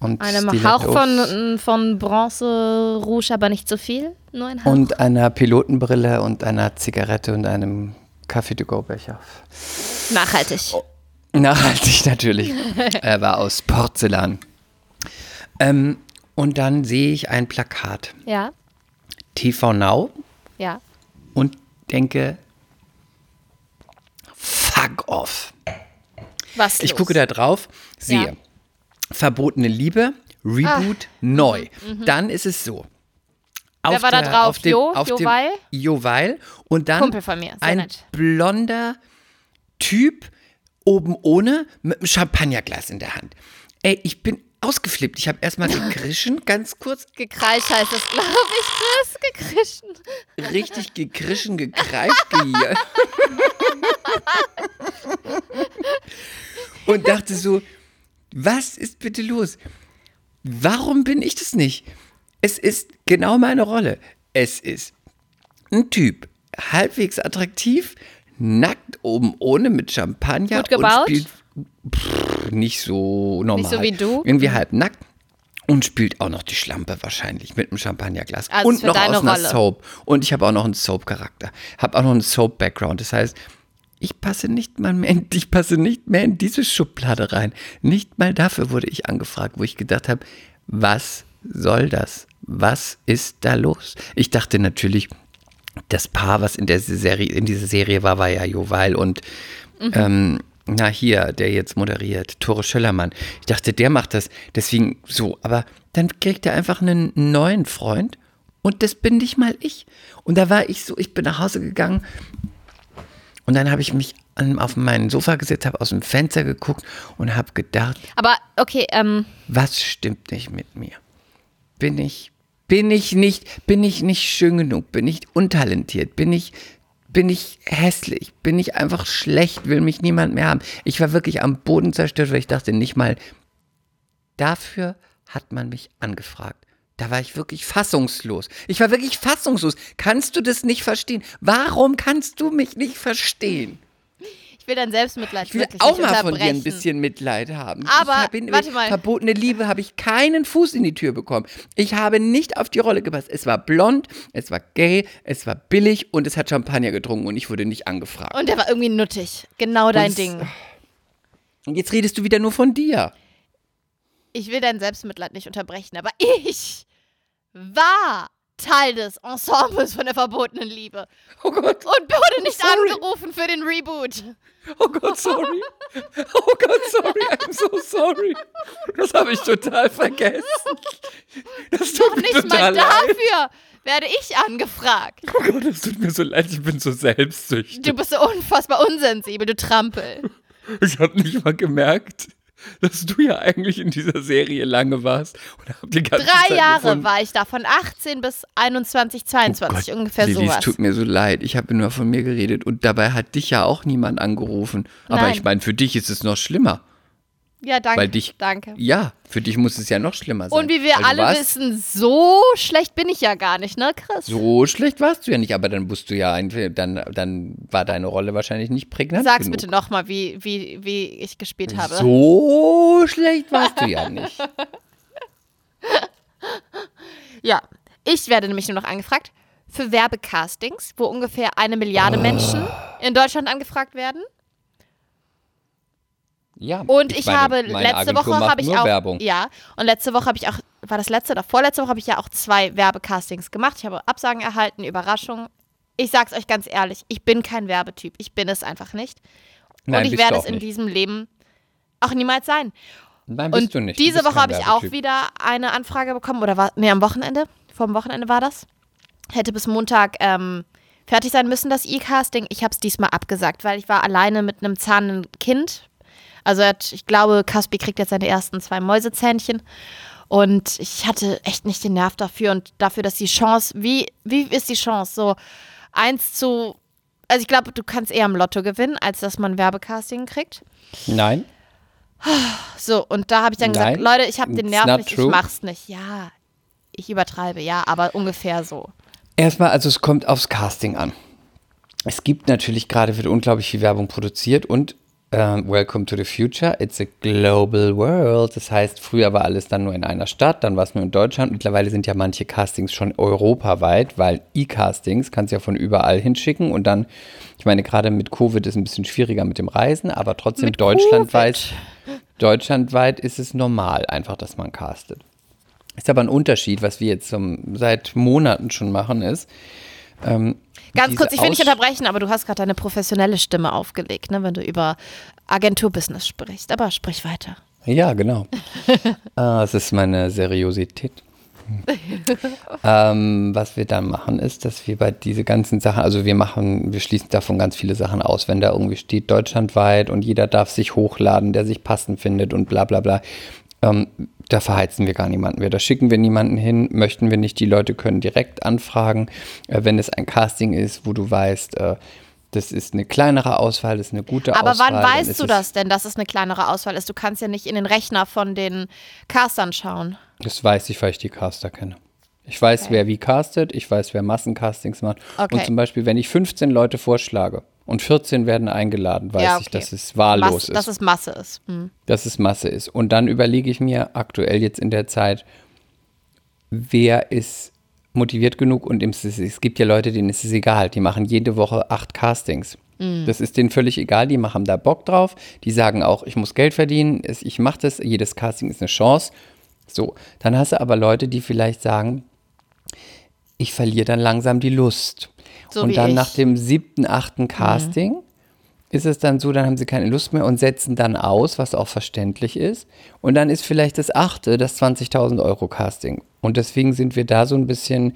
und Einem Hauch von, von Bronze Rouge, aber nicht so viel. Nur ein Hauch. und einer Pilotenbrille und einer Zigarette und einem Kaffee-to-go-Becher. Nachhaltig. Nachhaltig natürlich. er war aus Porzellan. Ähm, und dann sehe ich ein Plakat. Ja, TV Now ja. und denke, fuck off. Was Ich los? gucke da drauf, sehe Ja. Verbotene Liebe, Reboot, neu. Dann ist es so. Auf war da der- drauf? Auf dem, Jo? auf Jo dem, Weil? Jo Weil. Und dann Kumpel von mir, sehr ein nett. blonder Typ oben ohne mit einem Champagnerglas in der Hand. Ey, ich bin ausgeflippt. Ich habe erstmal gekrischen, ganz kurz, Gekreischt heißt das, glaube ich, Chris. Gekrischen. richtig gekrischen, gekreift. Ge und dachte so, was ist bitte los? Warum bin ich das nicht? Es ist genau meine Rolle. Es ist ein Typ, halbwegs attraktiv, nackt oben ohne mit Champagner Gut gebaut? und spielt pff, nicht so normal. so wie du? Irgendwie halb nackt und spielt auch noch die Schlampe wahrscheinlich mit einem Champagnerglas Also und noch aus einer Rolle. Soap. Und ich habe auch noch einen Soap-Charakter, habe auch noch einen Soap-Background. Das heißt, ich passe nicht mal mehr, in, ich passe nicht mehr in diese Schublade rein. Nicht mal dafür wurde ich angefragt, wo ich gedacht habe, was soll das? Was ist da los? Ich dachte natürlich, das Paar, was in der Serie, in dieser Serie war, war ja Joval und ähm, na hier, der jetzt moderiert, Tore Schöllermann. Ich dachte, der macht das deswegen so, aber dann kriegt er einfach einen neuen Freund und das bin nicht mal ich. Und da war ich so, ich bin nach Hause gegangen und dann habe ich mich an, auf mein Sofa gesetzt, habe aus dem Fenster geguckt und habe gedacht, Aber okay, ähm, was stimmt nicht mit mir? Bin ich, bin ich nicht, bin ich nicht schön genug? Bin ich untalentiert? Bin ich, bin ich hässlich? Bin ich einfach schlecht? Will mich niemand mehr haben? Ich war wirklich am Boden zerstört, weil ich dachte, nicht mal dafür hat man mich angefragt. Da war ich wirklich fassungslos. Ich war wirklich fassungslos. Kannst du das nicht verstehen? Warum kannst du mich nicht verstehen? ich will dein Selbstmitleid Ich will auch mal von dir ein bisschen Mitleid haben. Aber, ich hab in warte mal. verbotene Liebe habe ich keinen Fuß in die Tür bekommen. Ich habe nicht auf die Rolle gepasst. Es war blond, es war gay, es war billig und es hat Champagner getrunken und ich wurde nicht angefragt. Und der war irgendwie nuttig. Genau dein es- Ding. Und jetzt redest du wieder nur von dir. Ich will dein Selbstmitleid nicht unterbrechen, aber ich war Teil des Ensembles von der verbotenen Liebe Oh Gott, und wurde nicht Sorry. angerufen für den Reboot. oh Gott, sorry. Oh Gott, sorry, I'm so sorry. Das habe ich total vergessen. Das tut mir Nicht total mal leid. dafür werde ich angefragt. Oh Gott, das tut mir so leid, ich bin so selbstsüchtig. Du bist so unfassbar unsensibel, du Trampel. Ich habe nicht mal gemerkt, dass du ja eigentlich in dieser Serie lange warst. Und hab die ganze Drei Zeit Jahre gefunden, war ich da, von 18 bis 21, 22, Oh Gott, ungefähr Lilly, sowas. Es tut mir so leid. Ich habe nur von mir geredet und dabei hat dich ja auch niemand angerufen. Aber Nein. ich meine, für dich ist es noch schlimmer. Ja, danke. Weil dich- danke. Ja, für dich muss es ja noch schlimmer sein. Und wie wir alle warst, wissen, so schlecht bin ich ja gar nicht, ne, Chris? So schlecht warst du ja nicht, aber dann wusst du ja, dann, dann war deine Rolle wahrscheinlich nicht prägnant Sag's genug. bitte nochmal, wie, wie, wie ich gespielt habe. So schlecht warst du ja nicht. Ja, ich werde nämlich nur noch angefragt für Werbecastings, wo ungefähr eine Milliarde Menschen in Deutschland angefragt werden. Ja, Und ich, meine, habe letzte Agentur Woche habe ich auch Werbung. ja und letzte Woche habe ich auch war das letzte oder vorletzte Woche habe ich ja auch zwei Werbecastings gemacht. Ich habe Absagen erhalten, Überraschung. Ich sag's euch ganz ehrlich, ich bin kein Werbetyp. Ich bin es einfach nicht. Nein, und ich werde es in nicht. diesem Leben auch niemals sein. Nein, bist und du nicht. Du diese Woche habe ich auch wieder eine Anfrage bekommen, oder war, nee, am Wochenende, vor dem Wochenende war das. Hätte bis Montag ähm, fertig sein müssen, das E-Casting. Ich habe es diesmal abgesagt, weil ich war alleine mit einem zahnenden Kind. Also hat, ich glaube, Caspi kriegt jetzt seine ersten zwei Mäusezähnchen. Und ich hatte echt nicht den Nerv dafür und dafür, dass die Chance, wie, wie ist die Chance? So eins zu, also ich glaube, du kannst eher im Lotto gewinnen, als dass man Werbecasting kriegt. Nein. So, und da habe ich dann Nein, gesagt, Leute, ich habe den Nerv nicht, ich true. mach's nicht. Ja, ich übertreibe, ja, aber ungefähr so. Erstmal, also es kommt aufs Casting an. Es gibt natürlich gerade, wird unglaublich viel Werbung produziert und ähm, Welcome to the Future, it's a global world. Das heißt, früher war alles dann nur in einer Stadt, dann war es nur in Deutschland. Mittlerweile sind ja manche Castings schon europaweit, weil E-Castings kannst du ja von überall hinschicken und dann, ich meine, gerade mit Covid ist es ein bisschen schwieriger mit dem Reisen, aber trotzdem Mit deutschlandweit, deutschlandweit ist es normal einfach, dass man castet. Ist aber ein Unterschied, was wir jetzt um, seit Monaten schon machen, ist. Ähm, Ganz kurz, ich will nicht unterbrechen, aber du hast gerade deine professionelle Stimme aufgelegt, ne, wenn du über Agenturbusiness sprichst. Aber sprich weiter. Ja, genau. ah, es ist meine Seriosität. ähm, was wir dann machen, ist, dass wir bei diese ganzen Sachen, also wir machen, wir schließen davon ganz viele Sachen aus. Wenn da irgendwie steht deutschlandweit und jeder darf sich hochladen, der sich passend findet und bla bla bla, ähm, da verheizen wir gar niemanden mehr. Da schicken wir niemanden hin, möchten wir nicht. Die Leute können direkt anfragen, äh, wenn es ein Casting ist, wo du weißt, äh, das ist eine kleinere Auswahl, das ist eine gute Aber Auswahl. wann dann weißt du das denn, dass es eine kleinere Auswahl ist? Du kannst ja nicht in den Rechner von den Castern schauen. Das weiß ich, weil ich die Caster kenne. Ich weiß, Okay. wer wie castet, ich weiß, wer Massencastings macht. Okay. Und zum Beispiel, wenn ich 15 Leute vorschlage und 14 werden eingeladen, weiß Ja, ich, okay. dass es wahllos Mass, ist, Dass es Masse ist. Hm. dass es Masse ist. Und dann überlege ich mir aktuell jetzt in der Zeit, wer ist motiviert genug und es, gibt ja Leute, denen ist es egal. Die machen jede Woche acht Castings. Das ist denen völlig egal, die machen da Bock drauf. Die sagen auch, ich muss Geld verdienen, ich mache das, jedes Casting ist eine Chance. So, dann hast du aber Leute, die vielleicht sagen, ich verliere dann langsam die Lust. So und dann ich. nach dem siebten, achten Casting ist es dann so, dann haben sie keine Lust mehr und setzen dann aus, was auch verständlich ist. Und dann ist vielleicht das achte, das 20.000 Euro Casting. Und deswegen sind wir da so ein bisschen,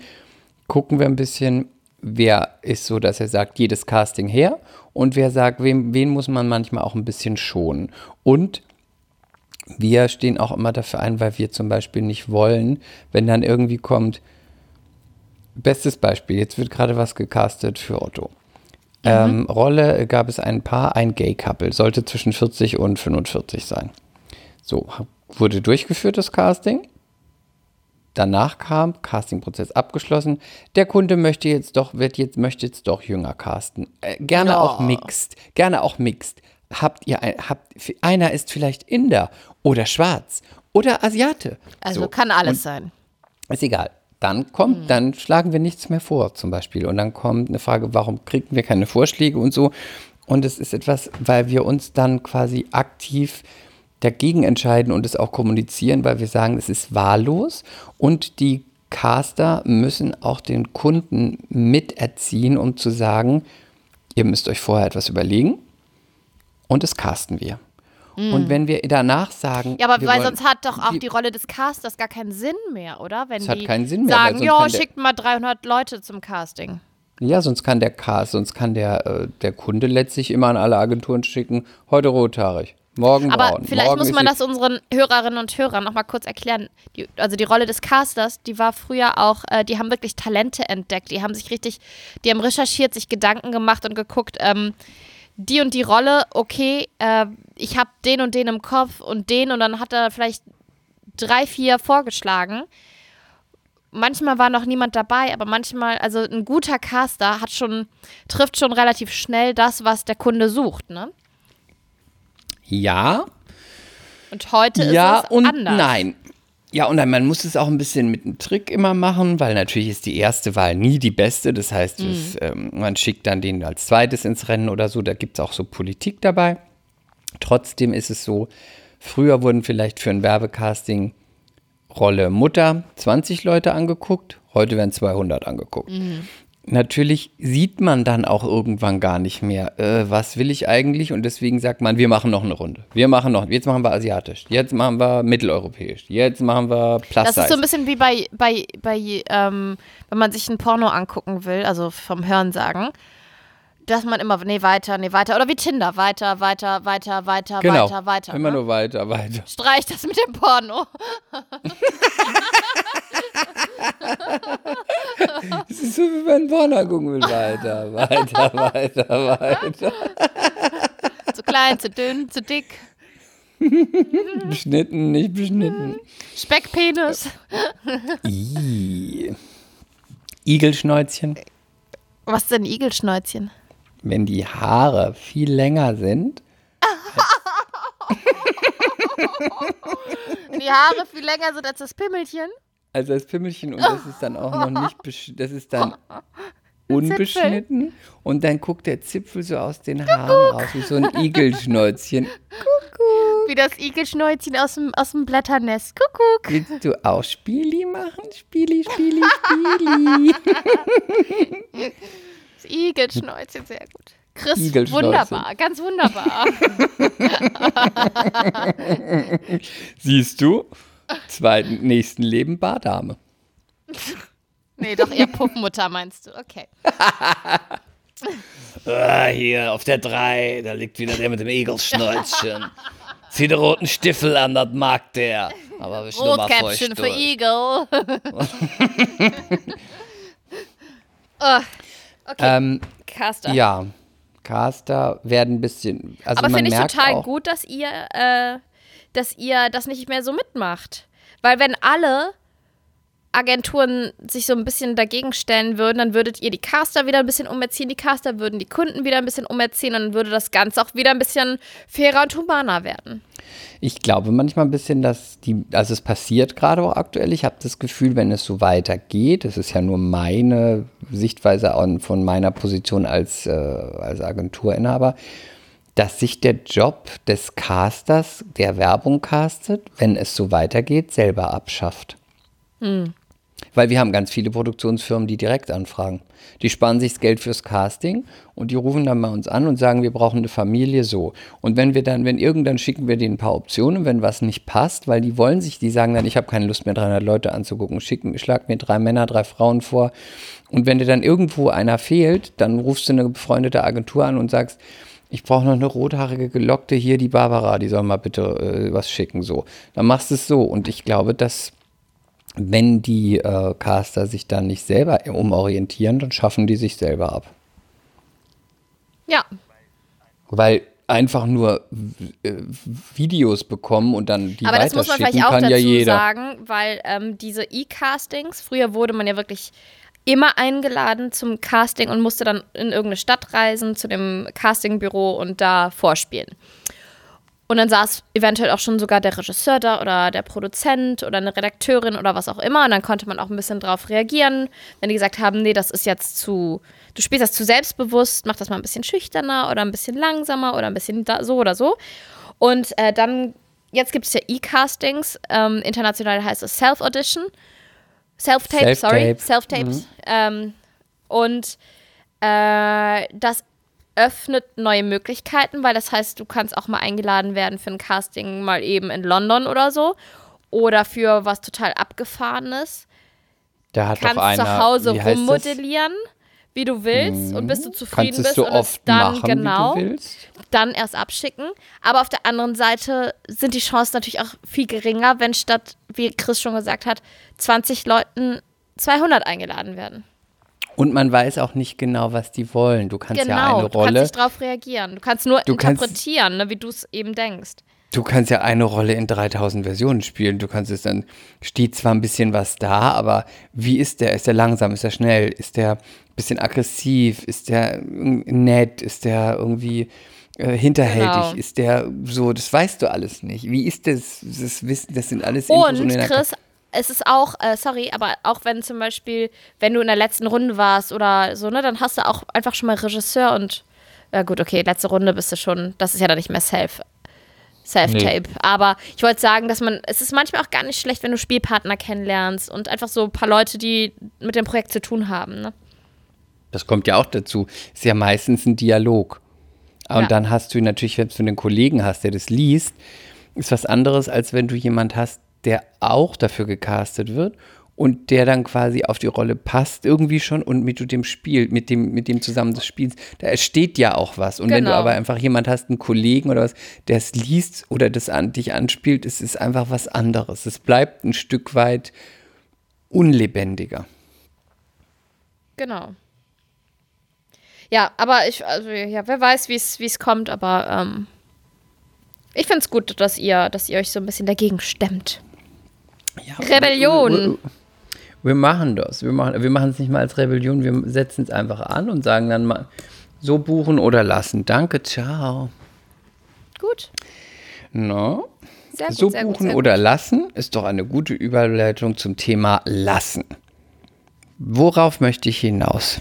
gucken wir ein bisschen, wer ist so, dass er sagt, jedes Casting her und wer sagt, wem, wen muss man manchmal auch ein bisschen schonen. Und wir stehen auch immer dafür ein, weil wir zum Beispiel nicht wollen, wenn dann irgendwie kommt, bestes Beispiel, jetzt wird gerade was gecastet für Otto. Ähm, Rolle gab es ein Paar, ein Gay-Couple, sollte zwischen 40 und 45 sein. So, wurde durchgeführt das Casting. Danach kam Castingprozess abgeschlossen. Der Kunde möchte jetzt doch, wird jetzt, möchte jetzt doch jünger casten. Äh, gerne Ja. auch mixed. Gerne auch mixed. Habt ihr ein, habt, einer ist vielleicht Inder oder schwarz oder Asiate. Also So. kann alles Und sein. ist egal. Dann kommt, dann schlagen wir nichts mehr vor, zum Beispiel. Und dann kommt eine Frage, warum kriegen wir keine Vorschläge und so. Und es ist etwas, weil wir uns dann quasi aktiv dagegen entscheiden und es auch kommunizieren, weil wir sagen, es ist wahllos und die Caster müssen auch den Kunden miterziehen, um zu sagen, ihr müsst euch vorher etwas überlegen und das casten wir. Und wenn wir danach sagen. Ja, aber weil wollen- sonst hat doch auch die- die Rolle des Casters gar keinen Sinn mehr, oder? Wenn Es hat die keinen Sinn mehr, sagen, ja, schickt mal 300 Leute zum Casting. Ja, sonst kann der Cast, sonst kann der, äh, der Kunde letztlich immer an alle Agenturen schicken, heute rothaarig, morgen Aber braun. vielleicht morgen muss man das unseren Hörerinnen und Hörern noch mal kurz erklären. Die, also die Rolle des Casters, die war früher auch, äh, die haben wirklich Talente entdeckt. Die haben sich richtig, die haben recherchiert, sich Gedanken gemacht und geguckt, ähm, die und die Rolle, okay, äh, ich habe den und den im Kopf und den und dann hat er vielleicht drei, vier vorgeschlagen. Manchmal war noch niemand dabei, aber manchmal, also ein guter Caster hat schon, trifft schon relativ schnell das, was der Kunde sucht, ne? Ja, Und heute ja ist es und anders. nein. Ja, und dann, man muss es auch ein bisschen mit einem Trick immer machen, weil natürlich ist die erste Wahl nie die beste. Das heißt, Mhm. es, ähm, man schickt dann den als zweites ins Rennen oder so. Da gibt es auch so Politik dabei. Trotzdem ist es so, früher wurden vielleicht für ein Werbecasting Rolle Mutter 20 Leute angeguckt, heute werden 200 angeguckt. Natürlich sieht man dann auch irgendwann gar nicht mehr, äh, was will ich eigentlich und deswegen sagt man, wir machen noch eine Runde. Wir machen noch, jetzt machen wir asiatisch, jetzt machen wir mitteleuropäisch, jetzt machen wir Plus Das ist so ein bisschen wie bei, bei, bei ähm, wenn man sich ein Porno angucken will, also vom Hörensagen, dass man immer, nee, weiter, nee, weiter. Oder wie Tinder, weiter, weiter, weiter, weiter, Genau, weiter, weiter. immer ne? nur weiter, weiter. Streich das mit dem Porno. Es ist so, wie man Porno gucken will, weiter, weiter, weiter, weiter. Zu klein, zu dünn, zu dick. Beschnitten, nicht beschnitten. Speckpenis. Igelschnäuzchen. Was ist denn Igelschnäuzchen? Wenn die Haare viel länger sind. Die Haare viel länger sind als das Pimmelchen. Also das Pimmelchen und das ist dann auch noch nicht, das ist dann unbeschnitten und dann guckt der Zipfel so aus den Haaren raus, wie so ein Igelschnäuzchen. Wie das Igelschnäuzchen aus dem, aus dem Blätternest. Kuckuck. Willst du auch Spieli machen? Spieli, Spieli, Spieli. Das Igelschnäuzchen, sehr gut. Chris, wunderbar, ganz wunderbar. Siehst du? Zweiten, nächsten Leben Bardame. nee, doch eher Puffmutter meinst du. Okay. Ah, hier auf der 3, da liegt wieder der mit dem Igelschnäuzchen. Zieh den roten Stiefel an, das mag der. Aber ich Rotkäppchen für. Igel. oh, okay, Ähm, Caster. ja, Caster werden ein bisschen. Also Aber finde ich total auch, gut, dass ihr, äh, dass ihr das nicht mehr so mitmacht. Weil wenn alle Agenturen sich so ein bisschen dagegen stellen würden, dann würdet ihr die Caster wieder ein bisschen umerziehen, die Caster würden die Kunden wieder ein bisschen umerziehen und dann würde das Ganze auch wieder ein bisschen fairer und humaner werden. Ich glaube manchmal ein bisschen, dass die, also es passiert gerade auch aktuell. Ich habe das Gefühl, wenn es so weitergeht, das ist ja nur meine Sichtweise von meiner Position als, äh, als Agenturinhaber, dass sich der Job des Casters, der Werbung castet, wenn es so weitergeht, selber abschafft. Weil wir haben ganz viele Produktionsfirmen, die direkt anfragen. Die sparen sich das Geld fürs Casting und die rufen dann bei uns an und sagen, wir brauchen eine Familie so. Und wenn wir dann, wenn irgendwann schicken wir denen ein paar Optionen, wenn was nicht passt, weil die wollen sich, die sagen dann, ich habe keine Lust mehr 300 Leute anzugucken, schicken, schlag mir drei Männer, drei Frauen vor. Und wenn dir dann irgendwo einer fehlt, dann rufst du eine befreundete Agentur an und sagst, ich brauche noch eine rothaarige Gelockte hier, die Barbara, die soll mal bitte äh, was schicken, so. Dann machst du es so. Und ich glaube, dass wenn die äh, Caster sich dann nicht selber umorientieren, dann schaffen die sich selber ab. Ja, Weil einfach nur äh, Videos bekommen und dann die aber das muss man vielleicht auch dazu ja jeder. sagen, weil ähm, diese E-Castings, früher wurde man ja wirklich immer eingeladen zum Casting und musste dann in irgendeine Stadt reisen, zu dem Castingbüro und da vorspielen. Und dann saß eventuell auch schon sogar der Regisseur da oder der Produzent oder eine Redakteurin oder was auch immer. Und dann konnte man auch ein bisschen drauf reagieren, wenn die gesagt haben, nee, das ist jetzt zu, du spielst das zu selbstbewusst, mach das mal ein bisschen schüchterner oder ein bisschen langsamer oder ein bisschen da, so oder so. Und äh, dann, jetzt gibt es ja E-Castings, ähm, international heißt es Self-Audition. Self-Tape, sorry. Self-Tape. Self-Tapes. Ähm, und äh, das öffnet neue Möglichkeiten, weil das heißt, du kannst auch mal eingeladen werden für ein Casting mal eben in London oder so. Oder für was total abgefahrenes. Da hat Kannst doch einer, zu Hause wie heißt das? Mhm. rummodellieren, wie du willst. Und bis du zufrieden Kannst bist so und es oft dann machen, genau dann erst abschicken. Aber auf der anderen Seite sind die Chancen natürlich auch viel geringer, wenn statt, wie Chris schon gesagt hat, 20 Leuten 200 eingeladen werden. Und man weiß auch nicht genau, was die wollen. Du kannst ja genau, eine du kannst Rolle, nicht drauf reagieren. Du kannst nur Du kannst- interpretieren, ne, wie du es eben denkst. du kannst ja eine Rolle in 3000 Versionen spielen. Du kannst es dann, steht zwar ein bisschen was da, aber wie ist der? Ist der langsam? Ist der schnell? Ist der ein bisschen aggressiv? Ist der nett? Ist der irgendwie äh, hinterhältig? Genau. Ist der so? Das weißt du alles nicht. Wie ist das? Das Wissen, das sind alles Infos Und Chris, es ist auch, äh, sorry, aber auch wenn zum Beispiel, wenn du in der letzten Runde warst oder so, ne, dann hast du auch einfach schon mal Regisseur und, ja gut, okay, letzte Runde bist du schon, das ist ja dann nicht mehr Self. Self-Tape. Aber ich wollte sagen, dass man, es ist manchmal auch gar nicht schlecht, wenn du Spielpartner kennenlernst und einfach so ein paar Leute, die mit dem Projekt zu tun haben. Ne? Das kommt ja auch dazu. Ist ja meistens ein Dialog. Und Ja. dann hast du natürlich, wenn du einen Kollegen hast, der das liest, ist was anderes, als wenn du jemand hast, der auch dafür gecastet wird und der dann quasi auf die Rolle passt irgendwie schon und mit dem Spiel, mit dem, mit dem zusammen das spielst, da entsteht ja auch was. Und wenn du Genau. aber einfach jemand hast, einen Kollegen oder was, der es liest oder das an dich anspielt, es ist einfach was anderes. Es bleibt ein Stück weit unlebendiger. Genau. Ja, aber ich, also ja, wer weiß, wie es kommt, aber ähm, ich finde es gut, dass ihr, dass ihr euch so ein bisschen dagegen stemmt. Ja, Rebellion. Wir machen das. Wir machen wir machen es nicht mal als Rebellion. Wir setzen es einfach an und sagen dann mal so buchen oder lassen. Danke, ciao. Gut. No. Sehr gut, So sehr gut, buchen sehr oder lassen ist doch eine gute Überleitung zum Thema lassen. Worauf möchte ich hinaus?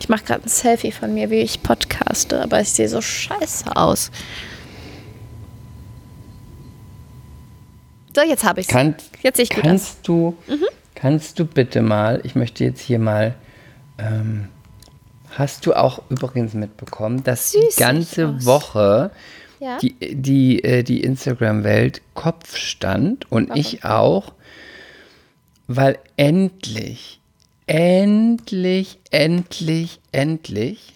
Ich mache gerade ein Selfie von mir, wie ich podcaste, aber ich sehe so scheiße aus. So, jetzt habe ich es. Jetzt sehe ich gut aus. kannst du, kannst du bitte mal, ich möchte jetzt hier mal, ähm, hast du auch übrigens mitbekommen, dass Süß die ganze aus. Woche Ja. die, die, äh, die Instagram-Welt Kopf stand und ich auch, weil endlich, endlich, endlich, endlich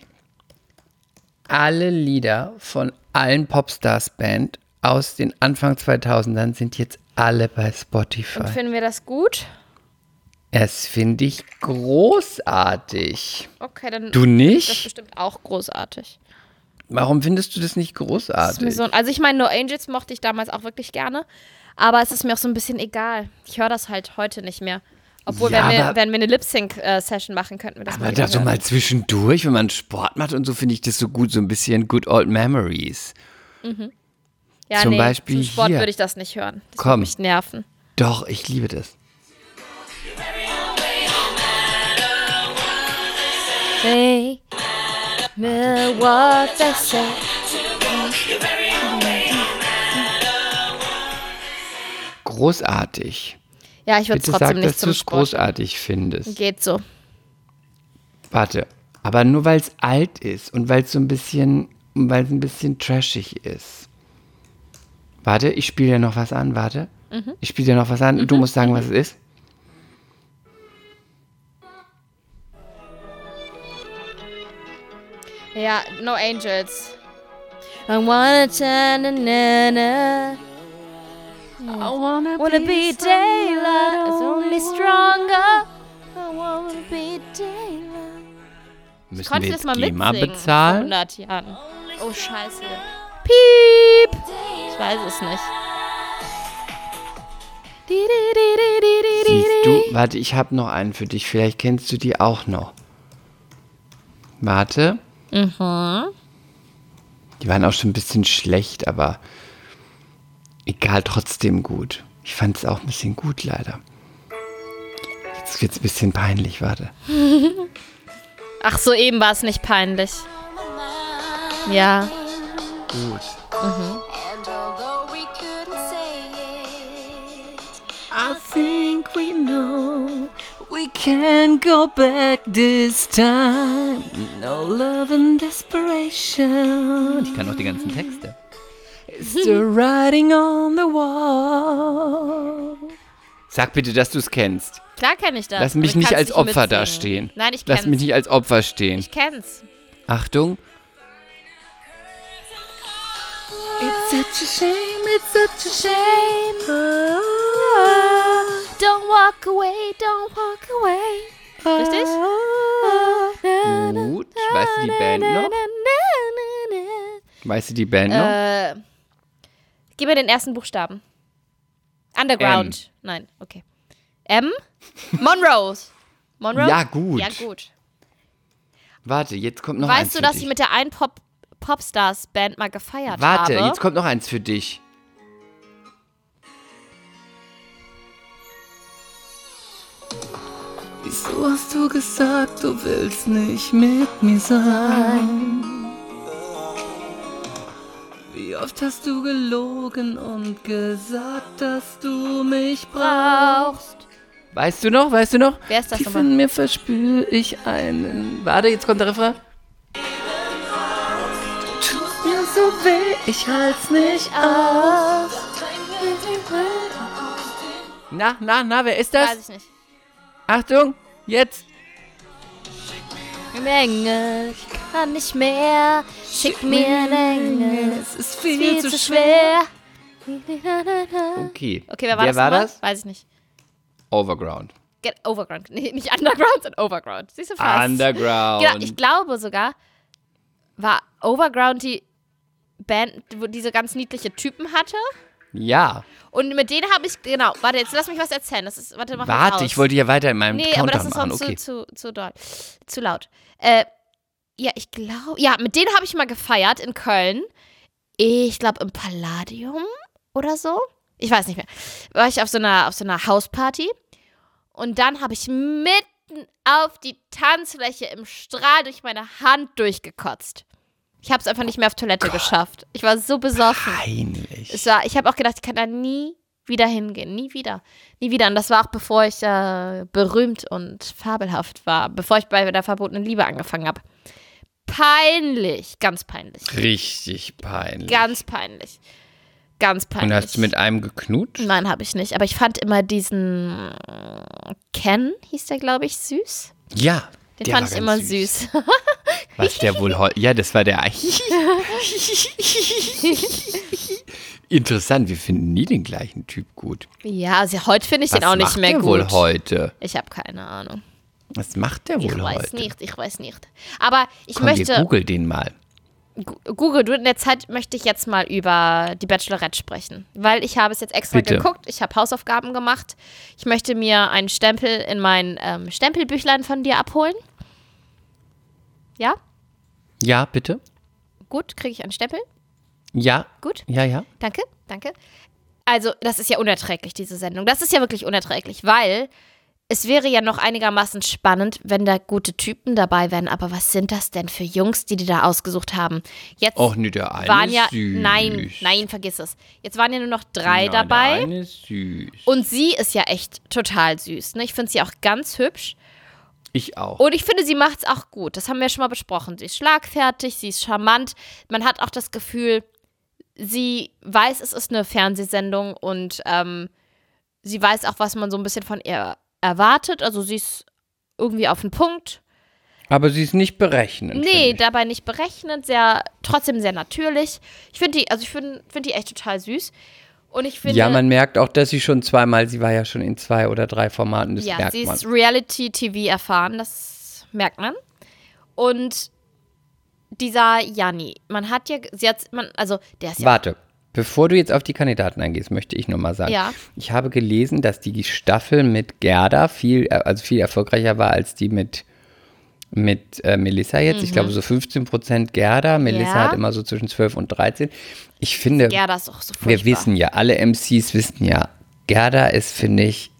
alle Lieder von allen Popstars-Band aus den Anfang 2000ern sind jetzt alle bei Spotify. Und finden wir das gut? Es finde ich großartig. Okay, dann Du ist das nicht? bestimmt auch großartig. Warum findest du das nicht Das ist großartig? so, also ich meine, No Angels mochte ich damals auch wirklich gerne, aber es ist mir auch so ein bisschen egal. Ich höre das halt heute nicht mehr. Obwohl, Ja, wenn, wir, aber- wenn wir eine Lip-Sync-Session machen, könnten wir das Aber da so mal zwischendurch, wenn man Sport macht und so, finde ich das so gut, so ein bisschen Good Old Memories. Ja, zum nee, Beispiel zum Sport hier. würde ich das nicht hören. Das Komm. würde mich nerven. Doch, ich liebe das. They know what they say. Großartig. Ja, ich würde es Bitte trotzdem sag, nicht dass du zum es Sport. großartig findest. Geht so. Warte, aber nur weil es alt ist und weil es so ein bisschen, weil es ein bisschen trashig ist. Warte, ich spiele dir noch was an, warte. Mhm. Ich spiele dir noch was an und du musst sagen, was es ist. Ja, No Angels. I wanna turn na na na. I wanna, be, daylight. It's only stronger. I wanna be daylight. Müssen wir das jetzt mal mitsingen? Bezahlen? 100 Jahren. Oh, scheiße. Piep. Ich weiß es nicht. Siehst du, warte, ich habe noch einen für dich. Vielleicht kennst du die auch noch. Warte. Mhm. Die waren auch schon ein bisschen schlecht, aber egal, trotzdem gut. Ich fand es auch ein bisschen gut, leider. Jetzt wird's ein bisschen peinlich, warte. Ach so, eben war es nicht peinlich. Ja. Gut. And although we couldn't say it, I think we know we can go back this time. No love and desperation. Ich kann auch die ganzen Texte. It's the writing on the wall. Sag bitte, dass du es kennst. Klar kenne ich das. Lass mich ich nicht als Opfer mitsingen. dastehen. Nein, ich Lass kenn's. mich nicht als Opfer stehen. Ich kenn's. Achtung. It's such a shame, it's such a shame. Don't walk away, don't walk away. Richtig? Gut. Weißt du die Band noch? Weißt du die Band noch? Äh, gib mir den ersten Buchstaben. Underground. Nein, okay. M? Monrose. Monroe? Ja, gut. Ja, gut. Warte, jetzt kommt noch weißt du, dass ich mit der einen Pop Popstars-Band mal gefeiert Warte, habe? jetzt kommt noch eins für dich. Wieso hast du gesagt, du willst nicht mit mir sein? Wie oft hast du gelogen und gesagt, dass du mich brauchst? Weißt du noch? Weißt du noch? Wer ist das Tief nochmal? in mir verspüre ich einen. Warte, jetzt kommt der Refrain. So weh, ich halt's nicht aus. Na, na, na, wer ist das? Weiß ich nicht. Achtung, jetzt. Engel, ich kann nicht mehr. Schick mir einen Engel. Es ist Viel zu schwer. Okay. Okay, wer war das? war das? Weiß ich nicht. Overground. Get Overground. Nee, nicht Underground, sondern Overground. Siehst du fast. Underground. Genau, ich glaube sogar, war Overground die Band, wo diese ganz niedliche Typen hatte. Ja. Und mit denen habe ich, genau, warte, jetzt lass mich was erzählen. Das ist, warte, mach Warte, ich wollte ja weiter in meinem Nee, aber das Countdown ist machen. Okay. zu, zu, zu doll. Zu laut. Äh, ja, ich glaube, ja, mit denen habe ich mal gefeiert in Köln. Ich glaube im Palladium oder so. Ich weiß nicht mehr. War ich auf so einer, auf so einer Hausparty. Und dann habe ich mitten auf die Tanzfläche im Strahl durch meine Hand durchgekotzt. Ich habe es einfach nicht mehr auf Toilette geschafft. Ich war so besoffen. Peinlich. Es war, ich habe auch gedacht, ich kann da nie wieder hingehen. Nie wieder. Nie wieder. Und das war auch bevor ich äh, berühmt und fabelhaft war. Bevor ich bei der verbotenen Liebe angefangen habe. Peinlich. Ganz peinlich. Richtig peinlich. Ganz peinlich. Ganz Und peinlich. hast du mit einem geknutscht? Nein, habe ich nicht. Aber ich fand immer diesen Ken, hieß der, glaube ich, süß. Ja. Den der fand ich immer ganz süß. Was der wohl heute. Ja, das war der. Interessant, wir finden nie den gleichen Typ gut. ja, also heute finde ich Was den auch nicht macht mehr der gut. wohl heute? Ich habe keine Ahnung. Was macht der Ich wohl weiß heute? nicht, ich weiß nicht. Aber ich Komm, möchte. wir googeln den mal. Google, du in der Zeit möchte ich jetzt mal über die Bachelorette sprechen, weil ich habe es jetzt extra Bitte. geguckt, ich habe Hausaufgaben gemacht. Ich möchte mir einen Stempel in mein ähm, Stempelbüchlein von dir abholen. Ja, Ja, bitte? gut, kriege ich einen Stempel? Ja. Gut, Ja, ja. danke, danke. Also, das ist ja unerträglich, diese Sendung. Das ist ja wirklich unerträglich, weil es wäre ja noch einigermaßen spannend, wenn da gute Typen dabei wären. Aber was sind das denn für Jungs, die die da ausgesucht haben? Jetzt Och, nee, der eine waren ja, süß. nein, nein, vergiss es. Jetzt waren ja nur noch drei Nein, dabei. Der eine ist süß. Und sie ist ja echt total süß. Ne? Ich finde sie auch ganz hübsch. Ich auch. Und ich finde, sie macht es auch gut. Das haben wir schon mal besprochen. Sie ist schlagfertig, sie ist charmant. Man hat auch das Gefühl, sie weiß, es ist eine Fernsehsendung und ähm, sie weiß auch, was man so ein bisschen von ihr erwartet. Also sie ist irgendwie auf den Punkt. Aber sie ist nicht berechnend. Nee, dabei nicht berechnet, sehr, trotzdem sehr natürlich. Ich finde die, also ich finde find die echt total süß. Und ich finde. Ja, man merkt auch, dass sie schon zweimal, sie war ja schon in zwei oder drei Formaten, das Ja, sie ist Reality-TV erfahren, das merkt man. Und dieser Janni, man hat ja, sie hat, man, also der ist ja, Warte, bevor du jetzt auf die Kandidaten eingehst, möchte ich nochmal sagen. Ja. Ich habe gelesen, dass die Staffel mit Gerda viel, äh, also viel erfolgreicher war als die mit, mit äh, Melissa jetzt. Ich glaube so 15 Prozent Gerda. Melissa Mhm. Ja. hat immer so zwischen 12 und 13. Ich finde, das ist auch so furchtbar. wir wissen ja, alle MCs wissen ja, Gerda ist, finde ich,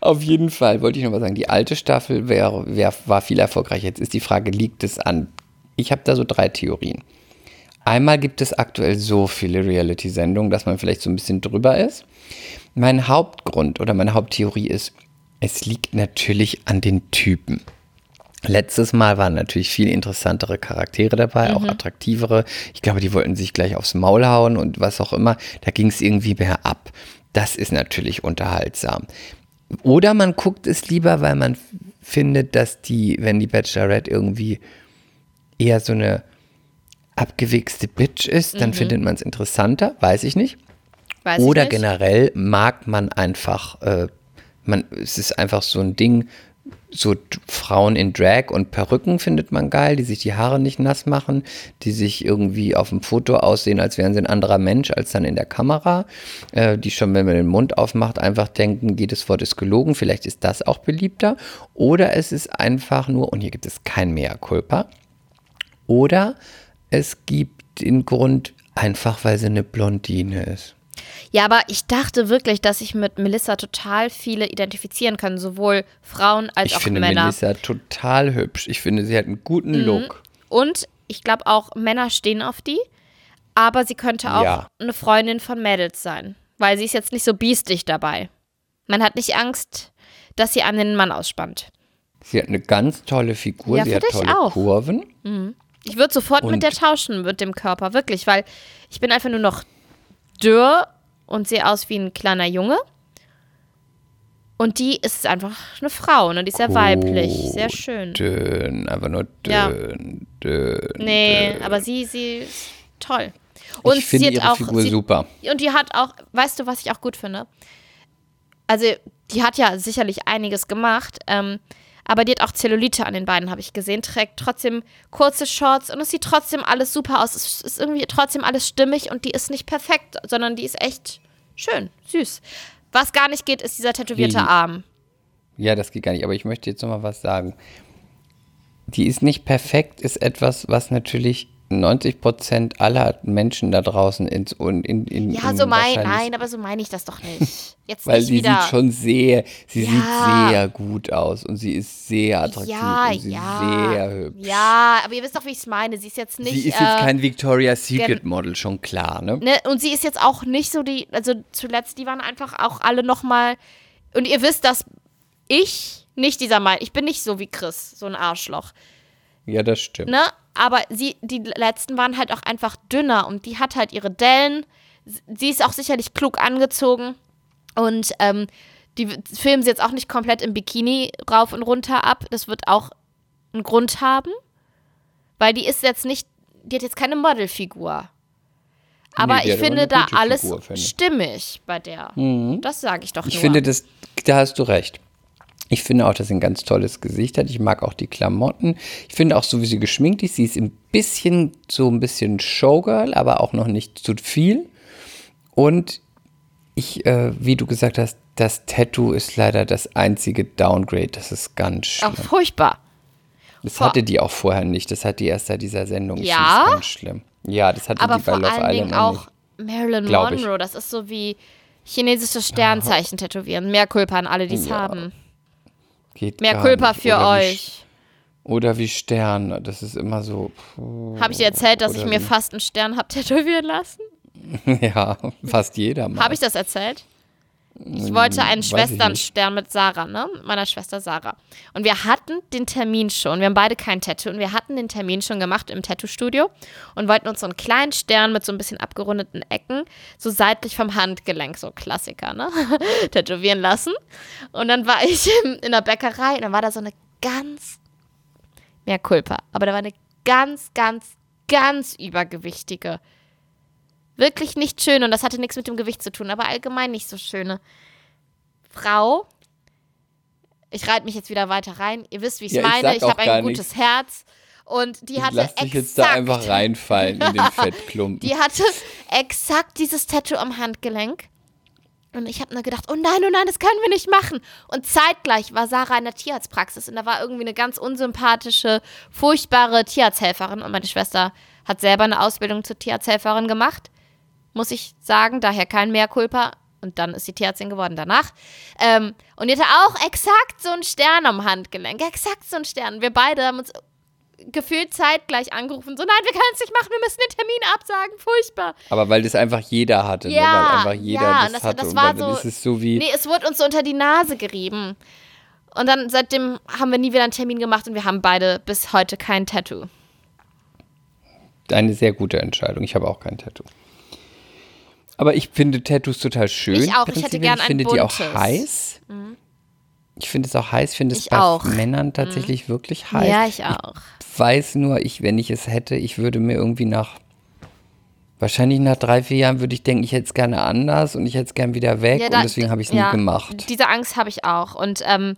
Auf jeden Fall wollte ich noch mal sagen, die alte Staffel wär, wär, war viel erfolgreicher. Jetzt ist die Frage, liegt es an? Ich habe da so drei Theorien. Einmal gibt es aktuell so viele Reality-Sendungen, dass man vielleicht so ein bisschen drüber ist. Mein Hauptgrund oder meine Haupttheorie ist, es liegt natürlich an den Typen. Letztes Mal waren natürlich viel interessantere Charaktere dabei, auch attraktivere. Ich glaube, die wollten sich gleich aufs Maul hauen und was auch immer. Da ging es irgendwie mehr ab. Das ist natürlich unterhaltsam. Oder man guckt es lieber, weil man findet, dass die, wenn die Bachelorette irgendwie eher so eine abgewichste Bitch ist, dann findet man es interessanter, weiß ich nicht. Weiß ich Oder nicht. generell mag man einfach, äh, man, es ist einfach so ein Ding, so Frauen in Drag und Perücken findet man geil, die sich die Haare nicht nass machen, die sich irgendwie auf dem Foto aussehen, als wären sie ein anderer Mensch als dann in der Kamera, äh, die schon, wenn man den Mund aufmacht, einfach denken, jedes Wort ist gelogen, vielleicht ist das auch beliebter. Oder es ist einfach nur, und hier gibt es kein Mea culpa, oder es gibt den Grund, einfach weil sie eine Blondine ist. Ja, aber ich dachte wirklich, dass ich mit Melissa total viele identifizieren kann, sowohl Frauen als Ich auch finde Männer. Mhm. Melissa total hübsch. Ich finde, sie hat einen guten Look. Und ich glaube auch, Männer stehen auf die, aber sie könnte auch Ja. eine Freundin von Mädels sein, weil sie ist jetzt nicht so biestig dabei. Man hat nicht Angst, dass sie an den Mann ausspannt. Sie hat eine ganz tolle Figur, Ja, sie hat finde ich tolle auch. Kurven. Ich würde sofort Und- mit der tauschen, mit dem Körper, wirklich, weil ich bin einfach nur noch dürr und sehe aus wie ein kleiner Junge. Und die ist einfach eine Frau, ne? Die ist sehr weiblich, sehr schön. Dünn, einfach nur dünn, Ja. dünn. Nee, aber sie, sie ist toll. Und ich finde sie hat ihre auch, Figur sie, super. Und die hat auch, weißt du, was ich auch gut finde? Also, die hat ja sicherlich einiges gemacht, ähm, Aber die hat auch Zellulite an den Beinen, habe ich gesehen. Trägt trotzdem kurze Shorts und es sieht trotzdem alles super aus. Es ist irgendwie trotzdem alles stimmig und die ist nicht perfekt, sondern die ist echt schön, süß. Was gar nicht geht, ist dieser tätowierte Lili. Arm. Ja, das geht gar nicht. Aber ich möchte jetzt noch mal was sagen. Die ist nicht perfekt, ist etwas, was natürlich 90 Prozent aller Menschen da draußen ins und in, in, Ja, in so mein, nein, aber so meine ich das doch nicht. Jetzt Weil nicht sie wieder. sieht schon sehr, sie Ja. sieht sehr gut aus und sie ist sehr attraktiv ja, und sie ja. ist sehr hübsch. Ja, aber ihr wisst doch, wie ich es meine. Sie ist jetzt nicht. sie ist äh, jetzt kein Victoria's Secret Model, schon klar, ne? ne, und sie ist jetzt auch nicht so die, also zuletzt, die waren einfach auch alle nochmal. Und ihr wisst, dass ich nicht dieser Meinung, ich bin nicht so wie Chris, so ein Arschloch. Ja, das stimmt. Ne? Aber sie, die letzten waren halt auch einfach dünner und die hat halt ihre Dellen. Sie ist auch sicherlich klug angezogen und ähm, die filmen sie jetzt auch nicht komplett im Bikini rauf und runter ab. Das wird auch einen Grund haben, weil die ist jetzt nicht, die hat jetzt keine Modelfigur. Aber Nee, ich finde da alles Figur, finde ich. stimmig bei der. Das sage ich doch Ich nur. finde, das, da hast du recht. Ich finde auch, dass sie ein ganz tolles Gesicht hat. Ich mag auch die Klamotten. Ich finde auch so, wie sie geschminkt ist. Sie ist ein bisschen, so ein bisschen Showgirl, aber auch noch nicht zu viel. Und ich, äh, wie du gesagt hast, das Tattoo ist leider das einzige Downgrade. Das ist ganz schlimm. auch furchtbar. Das vor- hatte die auch vorher nicht. Das hat die erst seit dieser Sendung. Ja? finde es ganz schlimm. Ja, das hatte Aber die bei Love Dingen Island auch nicht. Marilyn. Monroe. Das ist so wie chinesische Sternzeichen tätowieren. Mehr Kulpa an alle, die es Ja, haben. Geht Mehr Kulpa für Oder wie euch. Oder wie Sterne. Das ist immer so. Habe ich dir erzählt, dass ich mir fast einen Stern habe tätowieren lassen? Ja, fast jeder mal. Habe ich das erzählt? Ich wollte einen Hm, ich nicht. Schwesternstern mit Sarah, ne? Mit meiner Schwester Sarah. Und wir hatten den Termin schon. Wir haben beide kein Tattoo. Und wir hatten den Termin schon gemacht im Tattoo-Studio und wollten uns so einen kleinen Stern mit so ein bisschen abgerundeten Ecken, so seitlich vom Handgelenk, so Klassiker, ne? Tätowieren lassen. Und dann war ich in, in der Bäckerei und dann war da so eine ganz, mehr Kulpa, aber da war eine ganz, ganz, ganz übergewichtige wirklich nicht schön und das hatte nichts mit dem Gewicht zu tun, aber allgemein nicht so schöne Frau. Ich reite mich jetzt wieder weiter rein. Ihr wisst, wie ich es Ja, ich meine. Ich, habe ein gutes Herz. Und die hatte Lass dich jetzt da einfach reinfallen in den Fettklumpen. die hatte exakt dieses Tattoo am Handgelenk. Und ich habe nur gedacht, oh nein, oh nein, das können wir nicht machen. Und zeitgleich war Sarah in der Tierarztpraxis und da war irgendwie eine ganz unsympathische, furchtbare Tierarzthelferin. Und meine Schwester hat selber eine Ausbildung zur Tierarzthelferin gemacht, muss ich sagen, daher kein Mehrkulpa. Und dann ist sie Tierärztin geworden danach. Ähm, und die hatte auch exakt so einen Stern am Handgelenk. Exakt so einen Stern. Wir beide haben uns gefühlt zeitgleich angerufen. So, nein, wir können es nicht machen, wir müssen den Termin absagen. Furchtbar. Aber weil das einfach jeder hatte. ne? Ja, Weil einfach jeder ja, das, und das- hatte. das und war dann so- ist es so wie. Nee, es wurde uns so unter die Nase gerieben. Und dann seitdem haben wir nie wieder einen Termin gemacht und wir haben beide bis heute kein Tattoo. Eine sehr gute Entscheidung. Ich habe auch kein Tattoo. Aber ich finde Tattoos total schön. Ich auch. Ich hätte prinzipiell. gern Ich ein finde die auch heiß. Ich finde es auch heiß. Ich finde es Ich bei auch. Männern tatsächlich wirklich heiß. Ja, ich auch. weiß nur, ich, wenn ich es hätte, ich würde mir irgendwie nach, wahrscheinlich nach drei, vier Jahren würde ich denken, ich hätte es gerne anders und ich hätte es gerne wieder weg Ja, und da- deswegen habe ich es ja, nie gemacht. Diese Angst habe ich auch. Und ähm,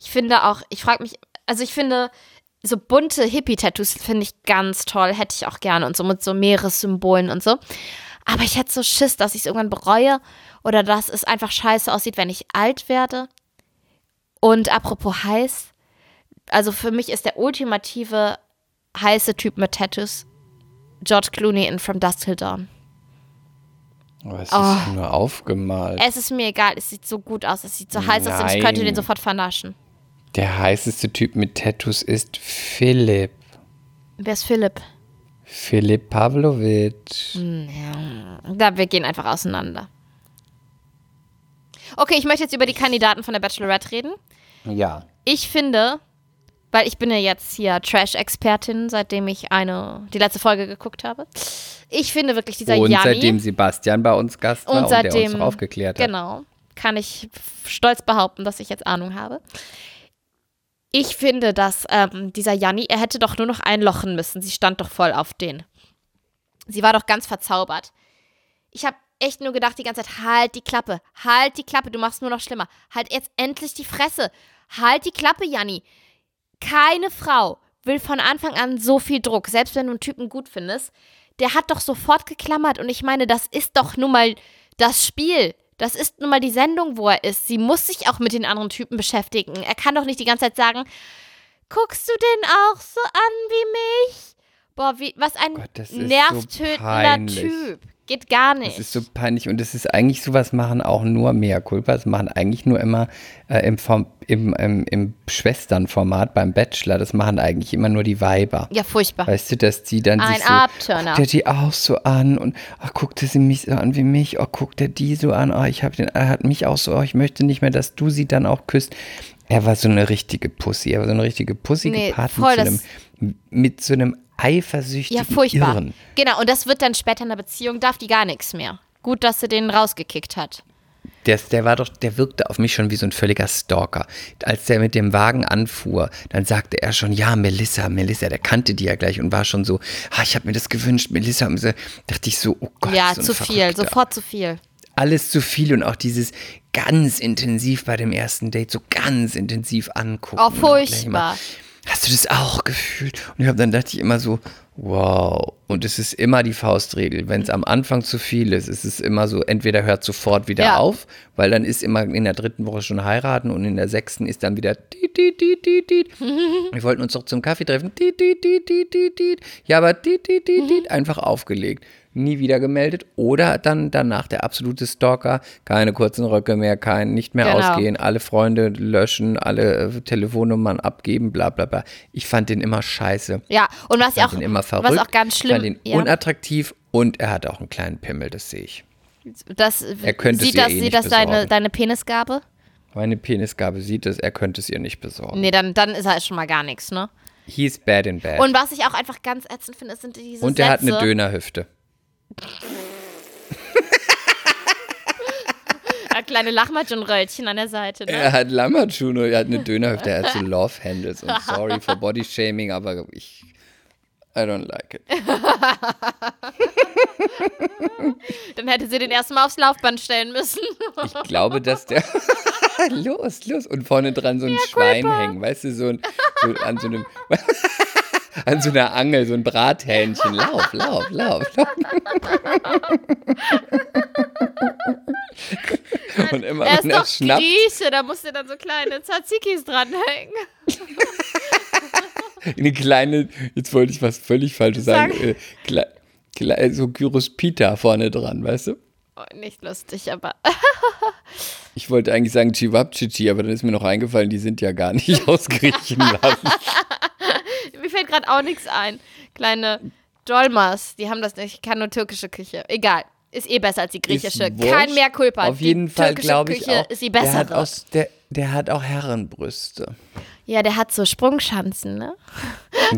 ich finde auch, ich frage mich, also ich finde, so bunte Hippie-Tattoos finde ich ganz toll, hätte ich auch gerne und so mit so Meeressymbolen und so. Aber ich hätte so Schiss, dass ich es irgendwann bereue oder dass es einfach scheiße aussieht, wenn ich alt werde. Und apropos heiß, also für mich ist der ultimative heiße Typ mit Tattoos George Clooney in From Dusk Till Dawn. Aber es ist Oh. ja nur aufgemalt. Es ist mir egal, es sieht so gut aus, es sieht so heiß aus ich könnte den sofort vernaschen. Der heißeste Typ mit Tattoos ist Philipp. Wer ist Philipp? Philipp Pavlovic. Da, wir gehen einfach auseinander. Okay, ich möchte jetzt über die Kandidaten von der Bachelorette reden. Ja. Ich finde, weil ich bin ja jetzt hier Trash-Expertin, seitdem ich eine, die letzte Folge geguckt habe. Ich finde wirklich dieser Und Janni. seitdem Sebastian bei uns Gast war und und, der seitdem, uns aufgeklärt hat. Genau, kann ich stolz behaupten, dass ich jetzt Ahnung habe. Ich finde, dass ähm, dieser Janni, er hätte doch nur noch einlochen müssen. Sie stand doch voll auf den. Sie war doch ganz verzaubert. Ich habe echt nur gedacht die ganze Zeit, halt die Klappe, halt die Klappe, du machst nur noch schlimmer. Halt jetzt endlich die Fresse. Halt die Klappe, Janni. keine Frau will von Anfang an so viel Druck, selbst wenn du einen Typen gut findest. Der hat doch sofort geklammert und ich meine, das ist doch nun mal das Spiel. Das ist nun mal die Sendung, wo er ist. Sie muss sich auch mit den anderen Typen beschäftigen. Er kann doch nicht die ganze Zeit sagen, guckst du den auch so an wie mich? Boah, wie, was ein Gott, so nervtötender peinlich. Typ. Geht gar nicht. Das ist so peinlich und das ist eigentlich sowas machen auch nur mehr Culpa. Das machen eigentlich nur immer äh, im, Form, im, im, im Schwesternformat beim Bachelor. Das machen eigentlich immer nur die Weiber. ja, furchtbar. Weißt du, dass die dann Ein sich so, Abturner. guckt er die auch so an und ach, guckt er sie mich so an wie mich, oh, guckt er die so an, oh, ich hab den, er hat mich auch so, oh, ich möchte nicht mehr, dass du sie dann auch küsst. Er war so eine richtige Pussy, er war so eine richtige Pussy Nee, gepaart voll, mit, so einem, mit so einem eifersüchtigen Ja, furchtbar. Irren. Genau, und das wird dann später in der Beziehung, darf die gar nichts mehr. Gut, dass sie den rausgekickt hat. Der, der war doch, der wirkte auf mich schon wie so ein völliger Stalker. Als der mit dem Wagen anfuhr, dann sagte er schon, ja, Melissa, Melissa, der kannte die ja gleich und war schon so, ah, ich habe mir das gewünscht, Melissa. Und so, dachte ich so, oh Gott, ja, so zu viel, Verrückter. sofort zu viel. Alles zu viel und auch dieses ganz intensiv bei dem ersten Date, so ganz intensiv angucken. Oh, furchtbar. Hast du das auch gefühlt? Und ich hab, dann dachte ich immer so, wow. Und es ist immer die Faustregel. Wenn es am Anfang zu viel ist, ist es immer so, entweder hört sofort wieder Ja. auf, weil dann ist immer in der dritten Woche schon heiraten und in der sechsten ist dann wieder tiet, tiet, tiet, tiet, tiet. Wir wollten uns doch zum Kaffee treffen. Tiet, tiet, tiet, tiet, tiet, tiet. Ja, aber tiet, tiet, tiet, tiet. einfach aufgelegt. Nie wieder gemeldet. Oder dann danach der absolute Stalker. Keine kurzen Röcke mehr, kein nicht mehr Genau. ausgehen, alle Freunde löschen, alle äh, Telefonnummern abgeben, bla bla bla. Ich fand den immer scheiße. Ja, und was Ich ja auch, immer verrückt. was auch ganz Ich fand schlimm, ihn ja, unattraktiv und er hat auch einen kleinen Pimmel, das sehe ich. das, Er könnte sieht das, eh sieht das deine, deine Penisgabe? Meine Penisgabe sieht es, er könnte es ihr nicht besorgen. Nee, dann, dann ist er schon mal gar nichts, ne? He's bad in bad. Und was ich auch einfach ganz ätzend finde, sind diese Und er hat eine Dönerhüfte. Er hat kleine Lachmatschenröllchen an der Seite, ne? Er hat Lammertschuhe, er hat eine Dönerhüfte, er hat so Love Handles. Und sorry for Body Shaming, aber ich. I don't like it. Dann hätte sie den erstmal aufs Laufband stellen müssen. Ich glaube, dass der. los, los. Und vorne dran so ein Schwein hängen, weißt du, so, ein, so an so einem. An so einer Angel, so ein Brathähnchen. Lauf, lauf, lauf, lauf. Und immer, er ist wenn er doch schnappt, Grieche, da musste dann so kleine Tzatzikis dranhängen. eine kleine, jetzt wollte ich was völlig Falsches sagen, Sag. äh, klei, klei, so Gyros Pita vorne dran, weißt du? Oh, nicht lustig, aber Ich wollte eigentlich sagen Cevapcici, aber dann ist mir noch eingefallen, die sind ja gar nicht aus Griechenland. Fällt gerade auch nichts ein. Kleine Dolmas, die haben das nicht. Ich kann nur türkische Küche. Egal. Ist eh besser als die griechische. Kein mehr Kulpa. Auf jeden die Fall türkische glaube ich Küche auch. ist die der, hat bessere. aus, der, der hat auch Herrenbrüste. ja, der hat so Sprungschanzen, ne?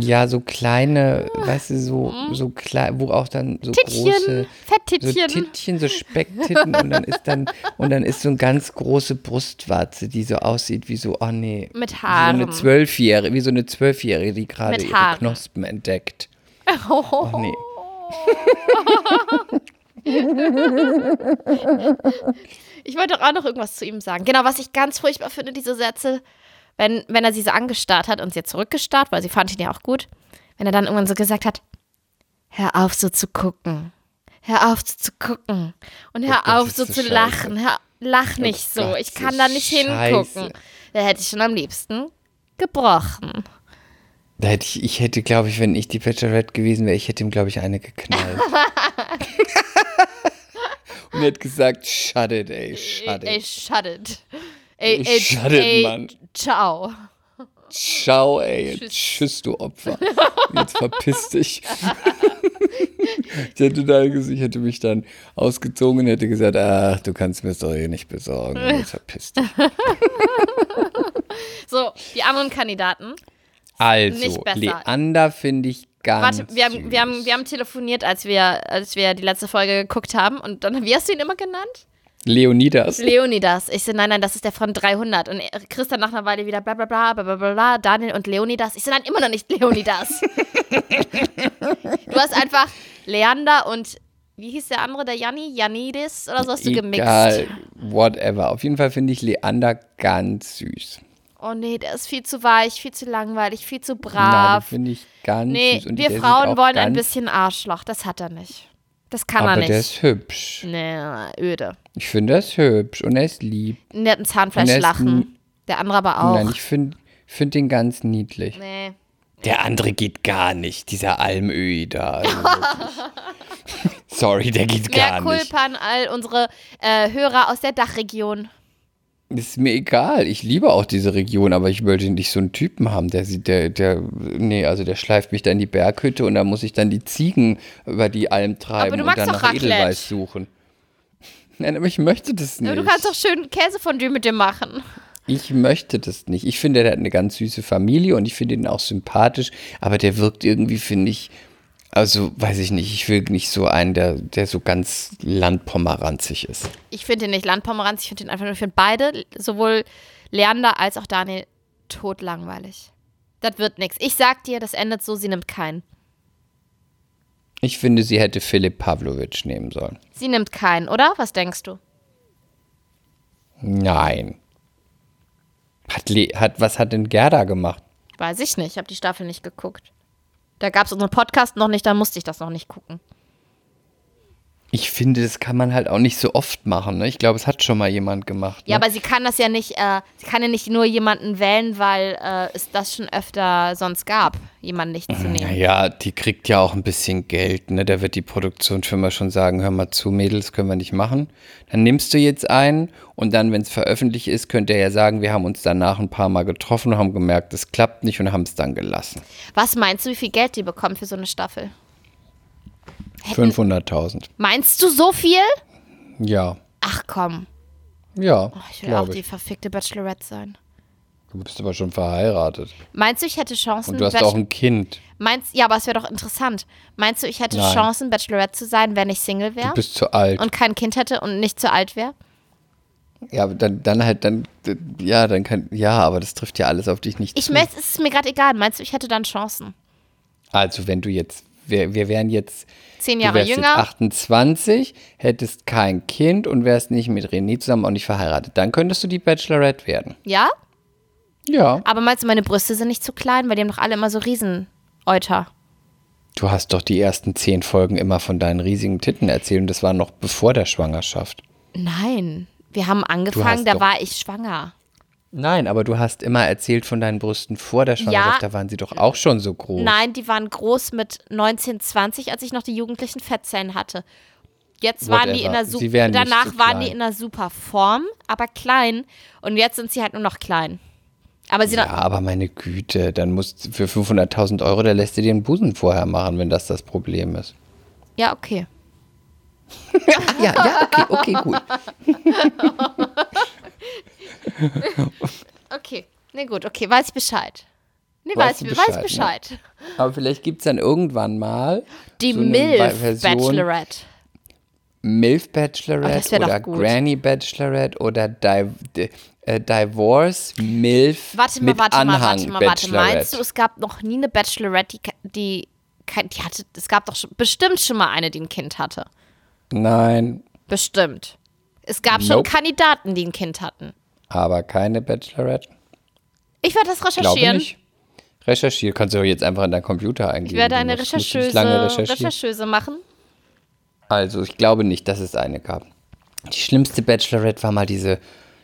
Ja, so kleine, weißt du, so, so klein, wo auch dann so große. Tittchen, Fetttittchen. So Tittchen, so Specktitten und dann ist dann und dann ist so eine ganz große Brustwarze, die so aussieht wie so, oh nee, Mit wie so Haaren. eine Zwölfjährige, wie so eine Zwölfjährige, die gerade ihre Haaren. Knospen entdeckt. Oh, Oh nee. Ich wollte doch auch noch irgendwas zu ihm sagen. Genau, was ich ganz furchtbar finde, diese Sätze, wenn, wenn er sie so angestarrt hat und sie hat zurückgestarrt, weil sie fand ihn ja auch gut, wenn er dann irgendwann so gesagt hat, hör auf so zu gucken. Hör auf so zu gucken. Und hör Oh Gott, auf so zu scheiße. lachen. Hör, lach nicht so. Gott, ich kann da nicht scheiße. hingucken. Da hätte ich schon am liebsten gebrochen. Da hätte ich, ich hätte, glaube ich, wenn ich die Bachelorette gewesen wäre, ich hätte ihm, glaube ich, eine geknallt. Und er hat gesagt, shut it, ey, shut Ey, it. shut it. Ey, ey, Shut it, ey, Mann. Ciao. Ciao, ey. Tschüss. Tschüss, du Opfer. Jetzt verpiss dich. ich, hätte da, ich hätte mich dann ausgezogen und hätte gesagt, ach, du kannst mir das doch eh nicht besorgen. Jetzt verpiss dich. So, die anderen Kandidaten. Also. Leander finde ich ganz Warte, wir haben, wir, haben, wir haben telefoniert, als wir, als wir die letzte Folge geguckt haben. Und dann, wie hast du ihn immer genannt? Leonidas. Leonidas. Ich so, nein, nein, das ist der von 300. Und Chris dann nach einer Weile wieder bla bla bla bla bla bla, Daniel und Leonidas. Ich so, nein, immer noch nicht Leonidas. du hast einfach Leander und, wie hieß der andere, der Janni? Janidis oder so hast du gemixt. Egal, whatever. Auf jeden Fall finde ich Leander ganz süß. Oh nee, der ist viel zu weich, viel zu langweilig, viel zu Nein, brav. finde ich ganz nee. Und wir Frauen wollen ein bisschen Arschloch. Das hat er nicht. Das kann Aber er nicht. der ist hübsch. nee, öde. Ich finde, er ist hübsch und er ist lieb. Der hat ein Und Zahnfleischlachen. Der andere aber auch. Nein, ich finde find den ganz niedlich. nee. Der andere geht gar nicht, dieser Almöhi da. Also. Sorry, der geht Mehr gar nicht. Culpa an all unsere äh, Hörer aus der Dachregion. Ist mir egal. Ich liebe auch diese Region, aber ich wollte nicht so einen Typen haben, der sieht, der, der, nee, also der schleift mich da in die Berghütte und da muss ich dann die Ziegen über die Alm treiben und dann nach Raclette. Edelweiß suchen. Nein, aber ich möchte das nicht. Aber du kannst doch schön Käsefondue mit dem machen. Ich möchte das nicht. Ich finde, der hat eine ganz süße Familie und ich finde ihn auch sympathisch, aber der wirkt irgendwie, finde ich, also weiß ich nicht, ich will nicht so einen, der, der so ganz landpomeranzig ist. Ich finde ihn nicht Landpomeranz, ich finde ihn einfach nur, ich finde beide, sowohl Leander als auch Daniel, totlangweilig. Das wird nichts. Ich sag dir, das endet so, sie nimmt keinen. Ich finde, sie hätte Philipp Pavlovic nehmen sollen. Sie nimmt keinen, oder? Was denkst du? Nein. Hat, hat, was hat denn Gerda gemacht? Weiß ich nicht, ich habe die Staffel nicht geguckt. Da gab es unseren Podcast noch nicht, da musste ich das noch nicht gucken. Ich finde, das kann man halt auch nicht so oft machen. Ne? Ich glaube, es hat schon mal jemand gemacht. Ne? Ja, aber sie kann das ja nicht, äh, sie kann ja nicht nur jemanden wählen, weil äh, es das schon öfter sonst gab, jemanden nicht zu nehmen. Naja, die kriegt ja auch ein bisschen Geld, ne? Da wird die Produktionsfirma schon sagen, hör mal zu, Mädels, können wir nicht machen. Dann nimmst du jetzt einen und dann, wenn es veröffentlicht ist, könnt ihr ja sagen, wir haben uns danach ein paar Mal getroffen und haben gemerkt, es klappt nicht und haben es dann gelassen. Was meinst du, wie viel Geld die bekommen für so eine Staffel? 500.000. Meinst du so viel? Ja, Ach komm, ja, ich will auch glaube die ich. verfickte Bachelorette sein. Du bist aber schon verheiratet. Meinst du, ich hätte Chancen? Und du hast Bach- auch ein Kind. Meinst, ja, aber es wäre doch interessant. Meinst du, ich hätte Nein. Chancen, Bachelorette zu sein, wenn ich Single Du wäre bist zu alt. und kein Kind hätte und nicht zu alt wäre? ja, aber dann, dann halt, dann, ja, dann kann, ja, aber das trifft ja alles auf dich nicht Ich zu. möchte, es ist mir gerade egal. Meinst du, ich hätte dann Chancen? Also, wenn du jetzt, wir, wir wären jetzt Zehn Du Jahre wärst jünger? jetzt 28, hättest kein Kind und wärst nicht mit René zusammen, auch nicht verheiratet. Dann könntest du die Bachelorette werden. Ja? Ja. Aber meinst du, meine Brüste sind nicht zu klein? Weil die haben doch alle immer so Riesenäuter. Du hast doch die ersten zehn Folgen immer von deinen riesigen Titten erzählt und das war noch bevor der Schwangerschaft. Nein. Wir haben angefangen, da war ich schwanger. Nein, aber du hast immer erzählt von deinen Brüsten vor der Schwangerschaft, da waren sie doch auch schon so groß. Nein, die waren groß mit 19, 20, als ich noch die jugendlichen Fettzellen hatte. Jetzt waren die in einer super, danach so waren die in einer super Form, aber klein. Und jetzt sind sie halt nur noch klein. Aber sie Ja, aber meine Güte, dann musst für 500.000 Euro, da lässt du dir den Busen vorher machen, wenn das das Problem ist. ja, okay. Ja, ja, okay, okay, gut. Okay. Nee, gut, okay, weiß Bescheid. Nee, weiß, weiß Bescheid, ne? Bescheid. Aber vielleicht gibt es dann irgendwann mal Die so MILF Bachelorette. MILF Oh, Bachelorette doch oder. Granny Bachelorette oder Di Di äh, Divorce MILF Warte mal, mit warte mal, Anhang warte mal, warte. Bachelorette. Meinst du, es gab noch nie eine Bachelorette, die, die, die hatte, es gab doch schon, bestimmt schon mal eine, die ein Kind hatte. Nein, Bestimmt. Es gab schon Nope. Kandidaten, die ein Kind hatten. aber keine Bachelorette. Ich werde das Glaube recherchieren. nicht. Recherchiere, kannst du jetzt einfach in deinen Computer eingeben. Ich werde eine Rechercheuse. Rechercheuse machen. Also, ich glaube nicht, dass es eine gab. Die schlimmste Bachelorette war mal diese,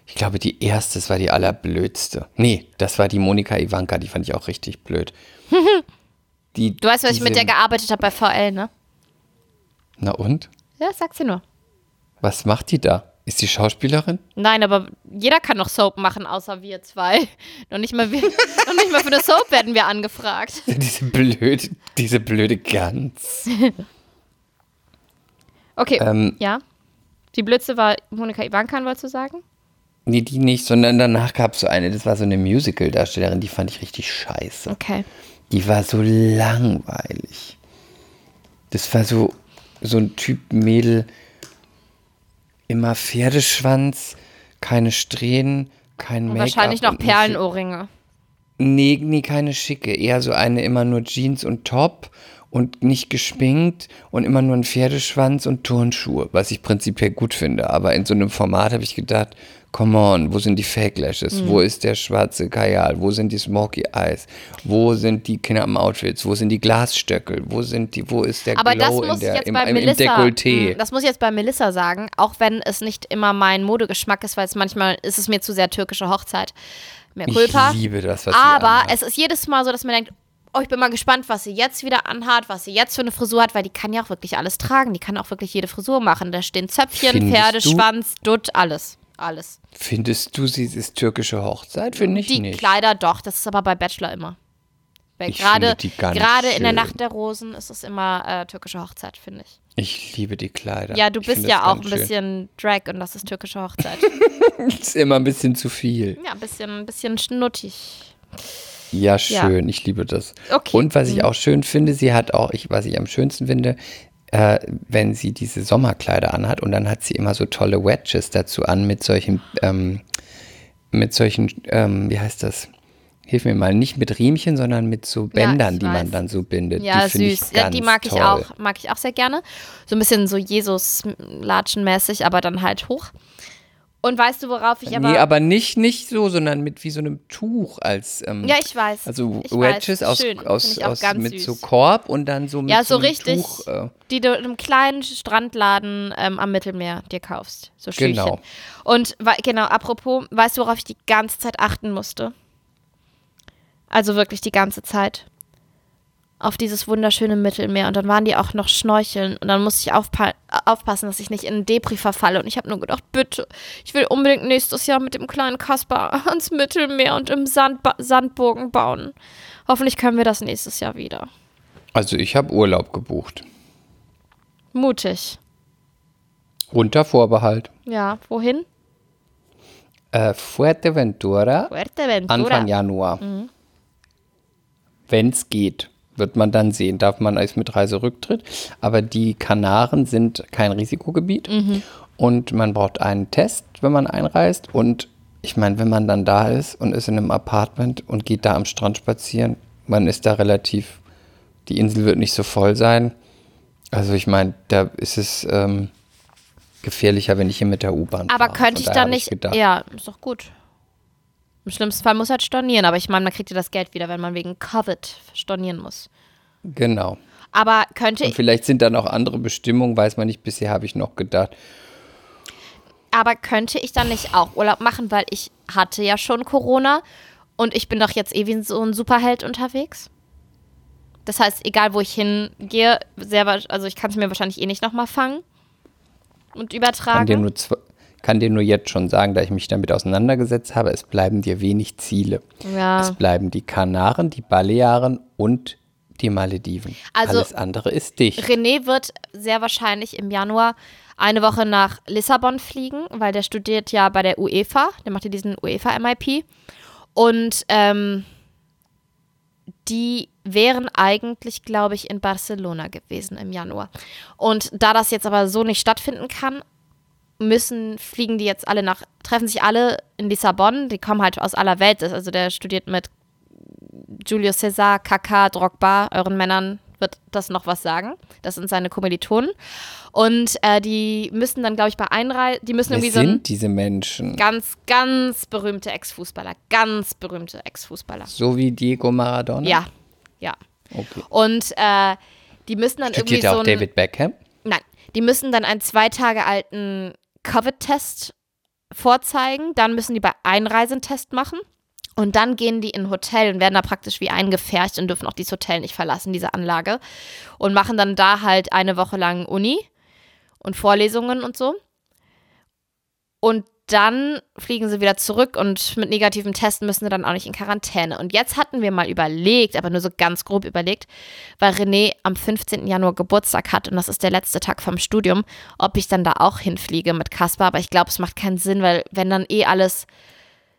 ich glaube, die erste, das war die allerblödste. Nee, das war die Monika Ivanka, die fand ich auch richtig blöd. Die, Du weißt, was ich mit der gearbeitet habe bei VL, ne? Na und? Ja, sag sie nur. Was macht die da? Ist die Schauspielerin? Nein, aber jeder kann noch Soap machen, außer wir zwei. Noch nicht mal, wir, noch nicht mal für eine Soap werden wir angefragt. diese blöde, diese blöde Gans. Okay, Ähm, ja. Die Blödste war Monika Ivankan, wolltest du sagen? Nee, die nicht, sondern danach gab es so eine, das war so eine Musical-Darstellerin, die fand ich richtig scheiße. Okay. Die war so langweilig. Das war so, so ein Typ Mädel, immer Pferdeschwanz, keine Strähnen, kein Make-up. wahrscheinlich noch Perlenohrringe. Nee, nee, keine schicke. Eher so eine immer nur Jeans und Top und nicht geschminkt und immer nur ein Pferdeschwanz und Turnschuhe, was ich prinzipiell gut finde. Aber in so einem Format habe ich gedacht, come on, wo sind die Fake Lashes? Mhm. Wo ist der schwarze Kajal? Wo sind die Smoky Eyes? Wo sind die knappen Outfits? Wo sind die Glasstöckel? Wo sind die, wo ist der Aber das Glow muss in der, ich jetzt im, bei im, im Melissa, Dekolleté? Mm, das muss ich jetzt bei Melissa sagen, auch wenn es nicht immer mein Modegeschmack ist, weil es manchmal ist es mir zu sehr türkische Hochzeit. Mehr Culpa. Ich liebe das, was Aber es ist jedes Mal so, dass man denkt, oh, ich bin mal gespannt, was sie jetzt wieder anhat, was sie jetzt für eine Frisur hat, weil die kann ja auch wirklich alles tragen. Die kann auch wirklich jede Frisur machen. Da stehen Zöpfchen, Findest Pferdeschwanz, Dutt, alles. Alles. Findest du, sie ist türkische Hochzeit? Finde ich Die nicht. Kleider doch, das ist aber bei Bachelor immer. Weil Gerade die in der. Nacht der Rosen ist es immer äh, türkische Hochzeit, finde ich. Ich liebe die Kleider. Ja, du Ich bist ja auch ein schön. bisschen Drag und das ist türkische Hochzeit. ist immer ein bisschen zu viel. ja, ein bisschen, ein bisschen schnuttig. Ja, schön. Ich liebe das. Okay. Und was ich auch schön finde, sie hat auch, ich, was ich am schönsten finde, äh, wenn sie diese Sommerkleider anhat und dann hat sie immer so tolle Wedges dazu an mit solchen, ähm, mit solchen, ähm, wie heißt das? Hilf mir mal, nicht mit Riemchen, sondern mit so Bändern, ich die man dann so bindet. Ja, die süß. Ja, die mag ich toll. auch, mag ich auch sehr gerne. So ein bisschen so Jesus-Latschen-mäßig, aber dann halt hoch. Und weißt du, worauf ich aber. nee, aber nicht, nicht so, sondern mit wie so einem Tuch als. Ähm, ja, ich weiß. Also ich Wedges weiß. aus, Schön. aus, aus mit süß. so Korb und dann so mit Ja, so einem richtig, Tuch. Äh, die du in einem kleinen Strandladen ähm, am Mittelmeer dir kaufst. So Schälchen. Genau. Und genau, apropos, weißt du, worauf ich die ganze Zeit achten musste? Also wirklich die ganze Zeit. Auf dieses wunderschöne Mittelmeer. Und dann waren die auch noch schnorcheln. Und dann musste ich aufpa aufpassen, dass ich nicht in Depri verfalle. Und ich habe nur gedacht, bitte, ich will unbedingt nächstes Jahr mit dem kleinen Kasper ans Mittelmeer und im Sandba Sandburgen bauen. Hoffentlich können wir das nächstes Jahr wieder. also ich habe Urlaub gebucht. Mutig. Unter Vorbehalt. Ja, wohin? Äh, Fuerteventura, Fuerteventura. Anfang Januar. Wenn es geht, wird man dann sehen. Darf man als mit Reiserücktritt. Aber die Kanaren sind kein Risikogebiet. Und man braucht einen Test, wenn man einreist. Und ich meine, wenn man dann da ist und ist in einem Apartment und geht da am Strand spazieren, man ist da relativ, die Insel wird nicht so voll sein. Also ich meine, da ist es ähm, gefährlicher, wenn ich hier mit der U-Bahn fahre. Aber könnte ich dann hab nicht. gedacht, ja, ist doch gut. Im schlimmsten Fall muss halt stornieren, aber ich meine, man kriegt ja das Geld wieder, wenn man wegen Covid stornieren muss. Genau. Aber könnte Und ich, vielleicht sind da noch andere Bestimmungen, weiß man nicht. Bisher habe ich noch gedacht, aber könnte ich dann nicht auch Urlaub machen, weil ich hatte ja schon Corona und ich bin doch jetzt eh wie so ein Superheld unterwegs? Das heißt, egal wo ich hingehe, sehr, also ich kann es mir wahrscheinlich eh nicht nochmal fangen und kann dir, übertragen. nur zw- kann dir nur jetzt schon sagen, da ich mich damit auseinandergesetzt habe, es bleiben dir wenig Ziele. Ja. Es bleiben die Kanaren, die Balearen und die Malediven. Also- Alles andere ist dich. René wird sehr wahrscheinlich im Januar eine Woche nach Lissabon fliegen, weil der studiert ja bei der UEFA. Der macht ja diesen UEFA MIP. Und ähm, die wären eigentlich, glaube ich, in Barcelona gewesen im Januar. Und da das jetzt aber so nicht stattfinden kann, müssen, fliegen die jetzt alle nach, treffen sich alle in Lissabon. Die kommen halt aus aller Welt. Also der studiert mit Julio Cesar, Kaká, Drogba, euren Männern wird das noch was sagen. Das sind seine Kommilitonen. Und äh, die müssen dann, glaube ich, bei Einreise, die müssen Wer irgendwie so ein sind diese Menschen? ganz, ganz berühmte Ex-Fußballer. Ganz berühmte Ex-Fußballer. So wie Diego Maradona? Ja, ja. Okay. Und äh, die müssen dann Studiert irgendwie ja so auch ein, David Beckham? Nein, die müssen dann einen zwei Tage alten Covid-Test vorzeigen. Dann müssen die bei Einreise einen Test machen. Und dann gehen die in ein Hotel und werden da praktisch wie eingepfercht und dürfen auch dieses Hotel nicht verlassen, diese Anlage. Und machen dann da halt eine Woche lang Uni und Vorlesungen und so. Und dann fliegen sie wieder zurück und mit negativen Testen müssen sie dann auch nicht in Quarantäne. Und jetzt hatten wir mal überlegt, aber nur so ganz grob überlegt, weil René am 15. Januar Geburtstag hat und das ist der letzte Tag vom Studium, ob ich dann da auch hinfliege mit Kaspar. Aber ich glaube, es macht keinen Sinn, weil wenn dann eh alles,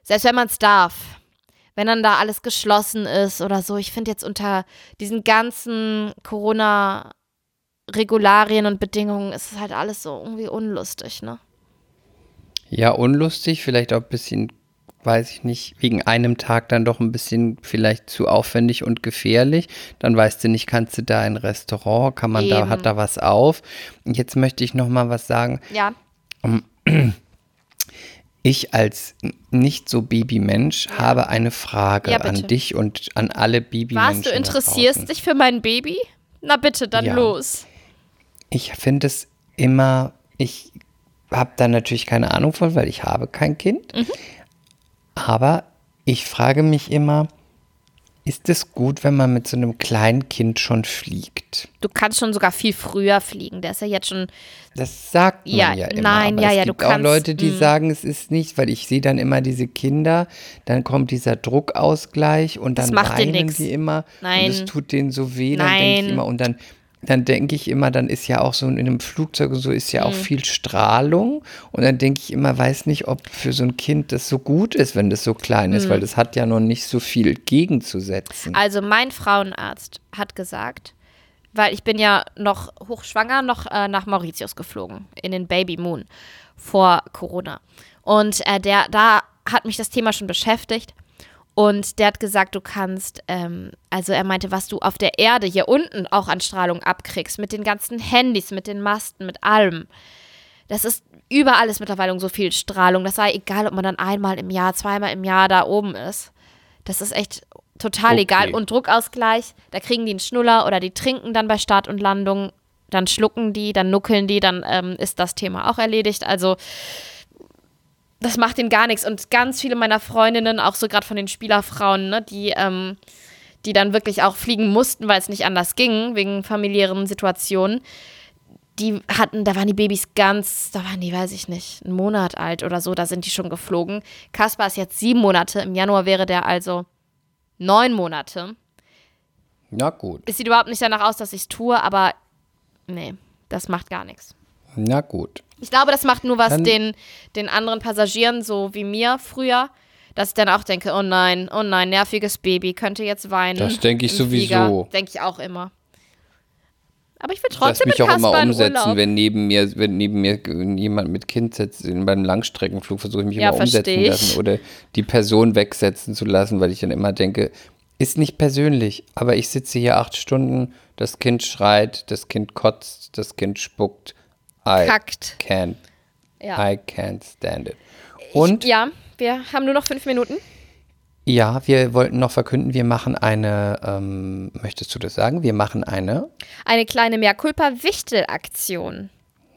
selbst wenn man es darf, wenn dann da alles geschlossen ist oder so, ich finde jetzt unter diesen ganzen Corona-Regularien und Bedingungen ist es halt alles so irgendwie unlustig, ne? Ja, unlustig, vielleicht auch ein bisschen weiß ich nicht, wegen einem Tag dann doch ein bisschen vielleicht zu aufwendig und gefährlich. Dann weißt du nicht, kannst du da in ein Restaurant, kann man da, Eben. hat da was auf. Und jetzt möchte ich noch mal was sagen. Ja. Ich als nicht so Babymensch habe eine Frage Ja, an dich und an alle Babymenschen. Was, du da interessierst dich für mein Baby? Na bitte, dann Ja. los. Ich finde es immer, ich habe da natürlich keine Ahnung von, weil ich habe kein Kind. Mhm. Aber ich frage mich immer, ist es gut, wenn man mit so einem kleinen Kind schon fliegt? Du kannst schon sogar viel früher fliegen. Der ist ja jetzt schon. Das sagt man Ja, ja, immer. nein, aber ja, es ja, du gibt auch kannst, Leute, die mm. sagen, es ist nicht, weil ich sehe dann immer diese Kinder, dann kommt dieser Druckausgleich und Das dann macht dir weinen die immer Nein. und es tut denen so weh, dann denke ich immer und dann dann denke ich immer, dann ist ja auch so in einem Flugzeug und so ist ja Mhm. auch viel Strahlung und dann denke ich immer, weiß nicht, ob für so ein Kind das so gut ist, wenn das so klein Mhm. ist, weil das hat ja noch nicht so viel gegenzusetzen. Also, mein Frauenarzt hat gesagt, weil ich bin ja noch hochschwanger, noch äh, nach Mauritius geflogen, in den Baby Moon vor Corona. Und äh, der, da hat mich das Thema schon beschäftigt. Und der hat gesagt, du kannst, ähm, also er meinte, was du auf der Erde hier unten auch an Strahlung abkriegst, mit den ganzen Handys, mit den Masten, mit allem. Das ist überall ist mittlerweile so viel Strahlung. Das sei egal, ob man dann einmal im Jahr, zweimal im Jahr da oben ist. Das ist echt total Okay. egal. Und Druckausgleich, da kriegen die einen Schnuller oder die trinken dann bei Start und Landung, dann schlucken die, dann nuckeln die, dann ähm, ist das Thema auch erledigt. Also das macht ihnen gar nichts. Und ganz viele meiner Freundinnen, auch so gerade von den Spielerfrauen, ne, die, ähm, die dann wirklich auch fliegen mussten, weil es nicht anders ging, wegen familiären Situationen, die hatten, da waren die Babys ganz, da waren die, weiß ich nicht, einen Monat alt oder so, da sind die schon geflogen. Kaspar ist jetzt sieben Monate, im Januar wäre der also neun Monate. Na gut, Es sieht überhaupt nicht danach aus, dass ich es tue, aber nee, das macht gar nichts. na gut. Ich glaube, das macht nur was Dann- den, den anderen Passagieren, so wie mir früher, dass ich dann auch denke, oh nein, oh nein, nerviges Baby, könnte jetzt weinen. Das denke ich sowieso. Denke ich auch immer. Aber ich will Lass trotzdem mich mit auch immer umsetzen, Urlaub. wenn neben mir, wenn neben mir jemand mit Kind sitzt, in- beim Langstreckenflug versuche ich mich Ja, immer umsetzen ich. lassen oder die Person wegsetzen zu lassen, weil ich dann immer denke, ist nicht persönlich, aber ich sitze hier acht Stunden, das Kind schreit, das Kind kotzt, das Kind spuckt. I Kackt. can't, Ja. I can't stand it. Und ja, wir haben nur noch fünf Minuten. ja, wir wollten noch verkünden, wir machen eine, ähm, möchtest du das sagen? Wir machen eine, Eine kleine Mea-culpa-Wichtel-Aktion.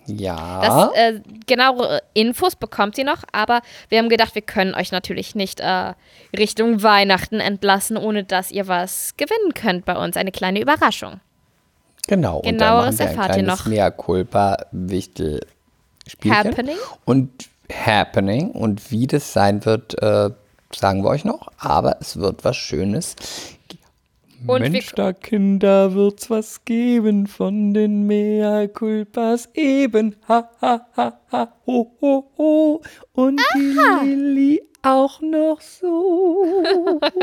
ja. Das, äh, genauere Infos bekommt ihr noch, aber wir haben gedacht, wir können euch natürlich nicht äh, Richtung Weihnachten entlassen, ohne dass ihr was gewinnen könnt bei uns. Eine kleine Überraschung. Genau, und da Genaueres machen wir ein erfahrt ihr kleines noch. Mea culpa wichtel Spielchen. Happening? Und Happening. Und wie das sein wird, äh, sagen wir euch noch. Aber es wird was Schönes. Und wir- Mensch, da Kinder wird's was geben von den Mea culpas eben. Ha, ha, ha, ha, ho, ho, ho. Und die Lilly auch noch so.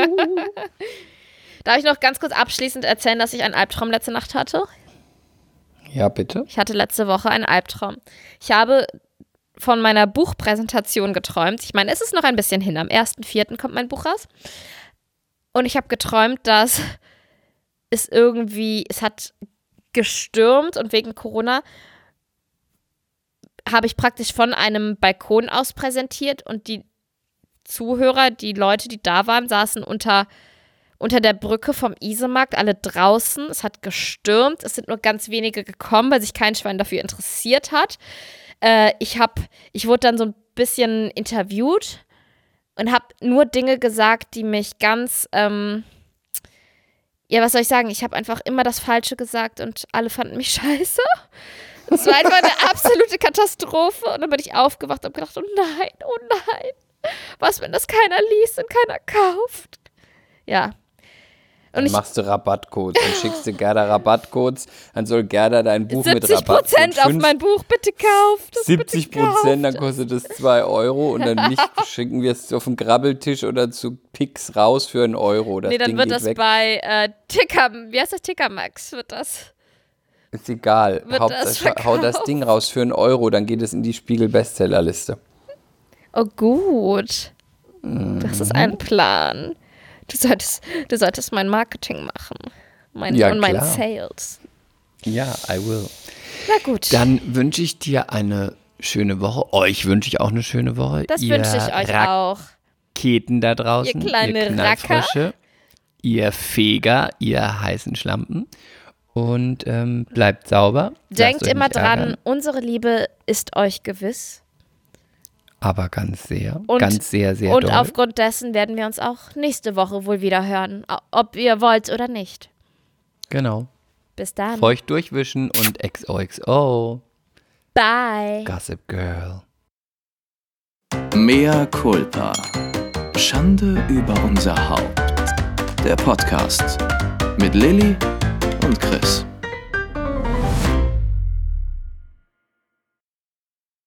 Darf ich noch ganz kurz abschließend erzählen, dass ich einen Albtraum letzte Nacht hatte? Ja, bitte. Ich hatte letzte Woche einen Albtraum. Ich habe von meiner Buchpräsentation geträumt. Ich meine, es ist noch ein bisschen hin. Am 1.4. kommt mein Buch raus. Und ich habe geträumt, dass es irgendwie, es hat gestürmt und wegen Corona habe ich praktisch von einem Balkon aus präsentiert und die Zuhörer, die Leute, die da waren, saßen unter, unter der Brücke vom Isemarkt, alle draußen. Es hat gestürmt. Es sind nur ganz wenige gekommen, weil sich kein Schwein dafür interessiert hat. Äh, ich habe, ich wurde dann so ein bisschen interviewt und habe nur Dinge gesagt, die mich ganz, ähm, ja, was soll ich sagen? Ich habe einfach immer das Falsche gesagt und alle fanden mich scheiße. Es war einfach eine absolute Katastrophe. Und dann bin ich aufgewacht und habe gedacht, oh nein, oh nein. Was, wenn das keiner liest und keiner kauft? Ja. Und Dann machst du Rabattcodes. Dann schickst du Gerda Rabattcodes. Dann soll Gerda dein Buch mit 70 Rabattcode Prozent auf fünf- mein Buch, bitte kauft. es, 70 bitte kauft Prozent, dann kostet es 2 Euro und dann nicht schicken wir es auf den Grabbeltisch oder zu Pix raus für einen Euro. Das Nee, dann Ding wird das weg. bei äh, Ticker, wie heißt das, Ticker Max, wird das. Ist egal. wird Hauptsache, das hau das. Ding raus für einen Euro, dann geht es in die Spiegel-Bestsellerliste. Oh, gut. Das ist ein Plan. Du solltest, du solltest mein Marketing machen. Mein, Ja, und mein klar. Sales. Ja, I will. Na gut. Dann wünsche ich dir eine schöne Woche. Euch wünsche ich auch eine schöne Woche. das ihr wünsche ich euch auch. Raketen da draußen. Ihr kleine Knallfrösche, Ihr Feger, ihr heißen Schlampen. Und ähm, bleibt sauber. Denkt immer dran, ärgern, unsere Liebe ist euch gewiss. Aber ganz sehr. Und, ganz sehr, sehr Und doll. aufgrund dessen werden wir uns auch nächste Woche wohl wieder hören. Ob ihr wollt oder nicht. Genau. Bis dann. Feucht durchwischen und XOXO. Bye. Gossip Girl. Mea culpa. Schande über unser Haupt. Der Podcast mit Lilly und Chris.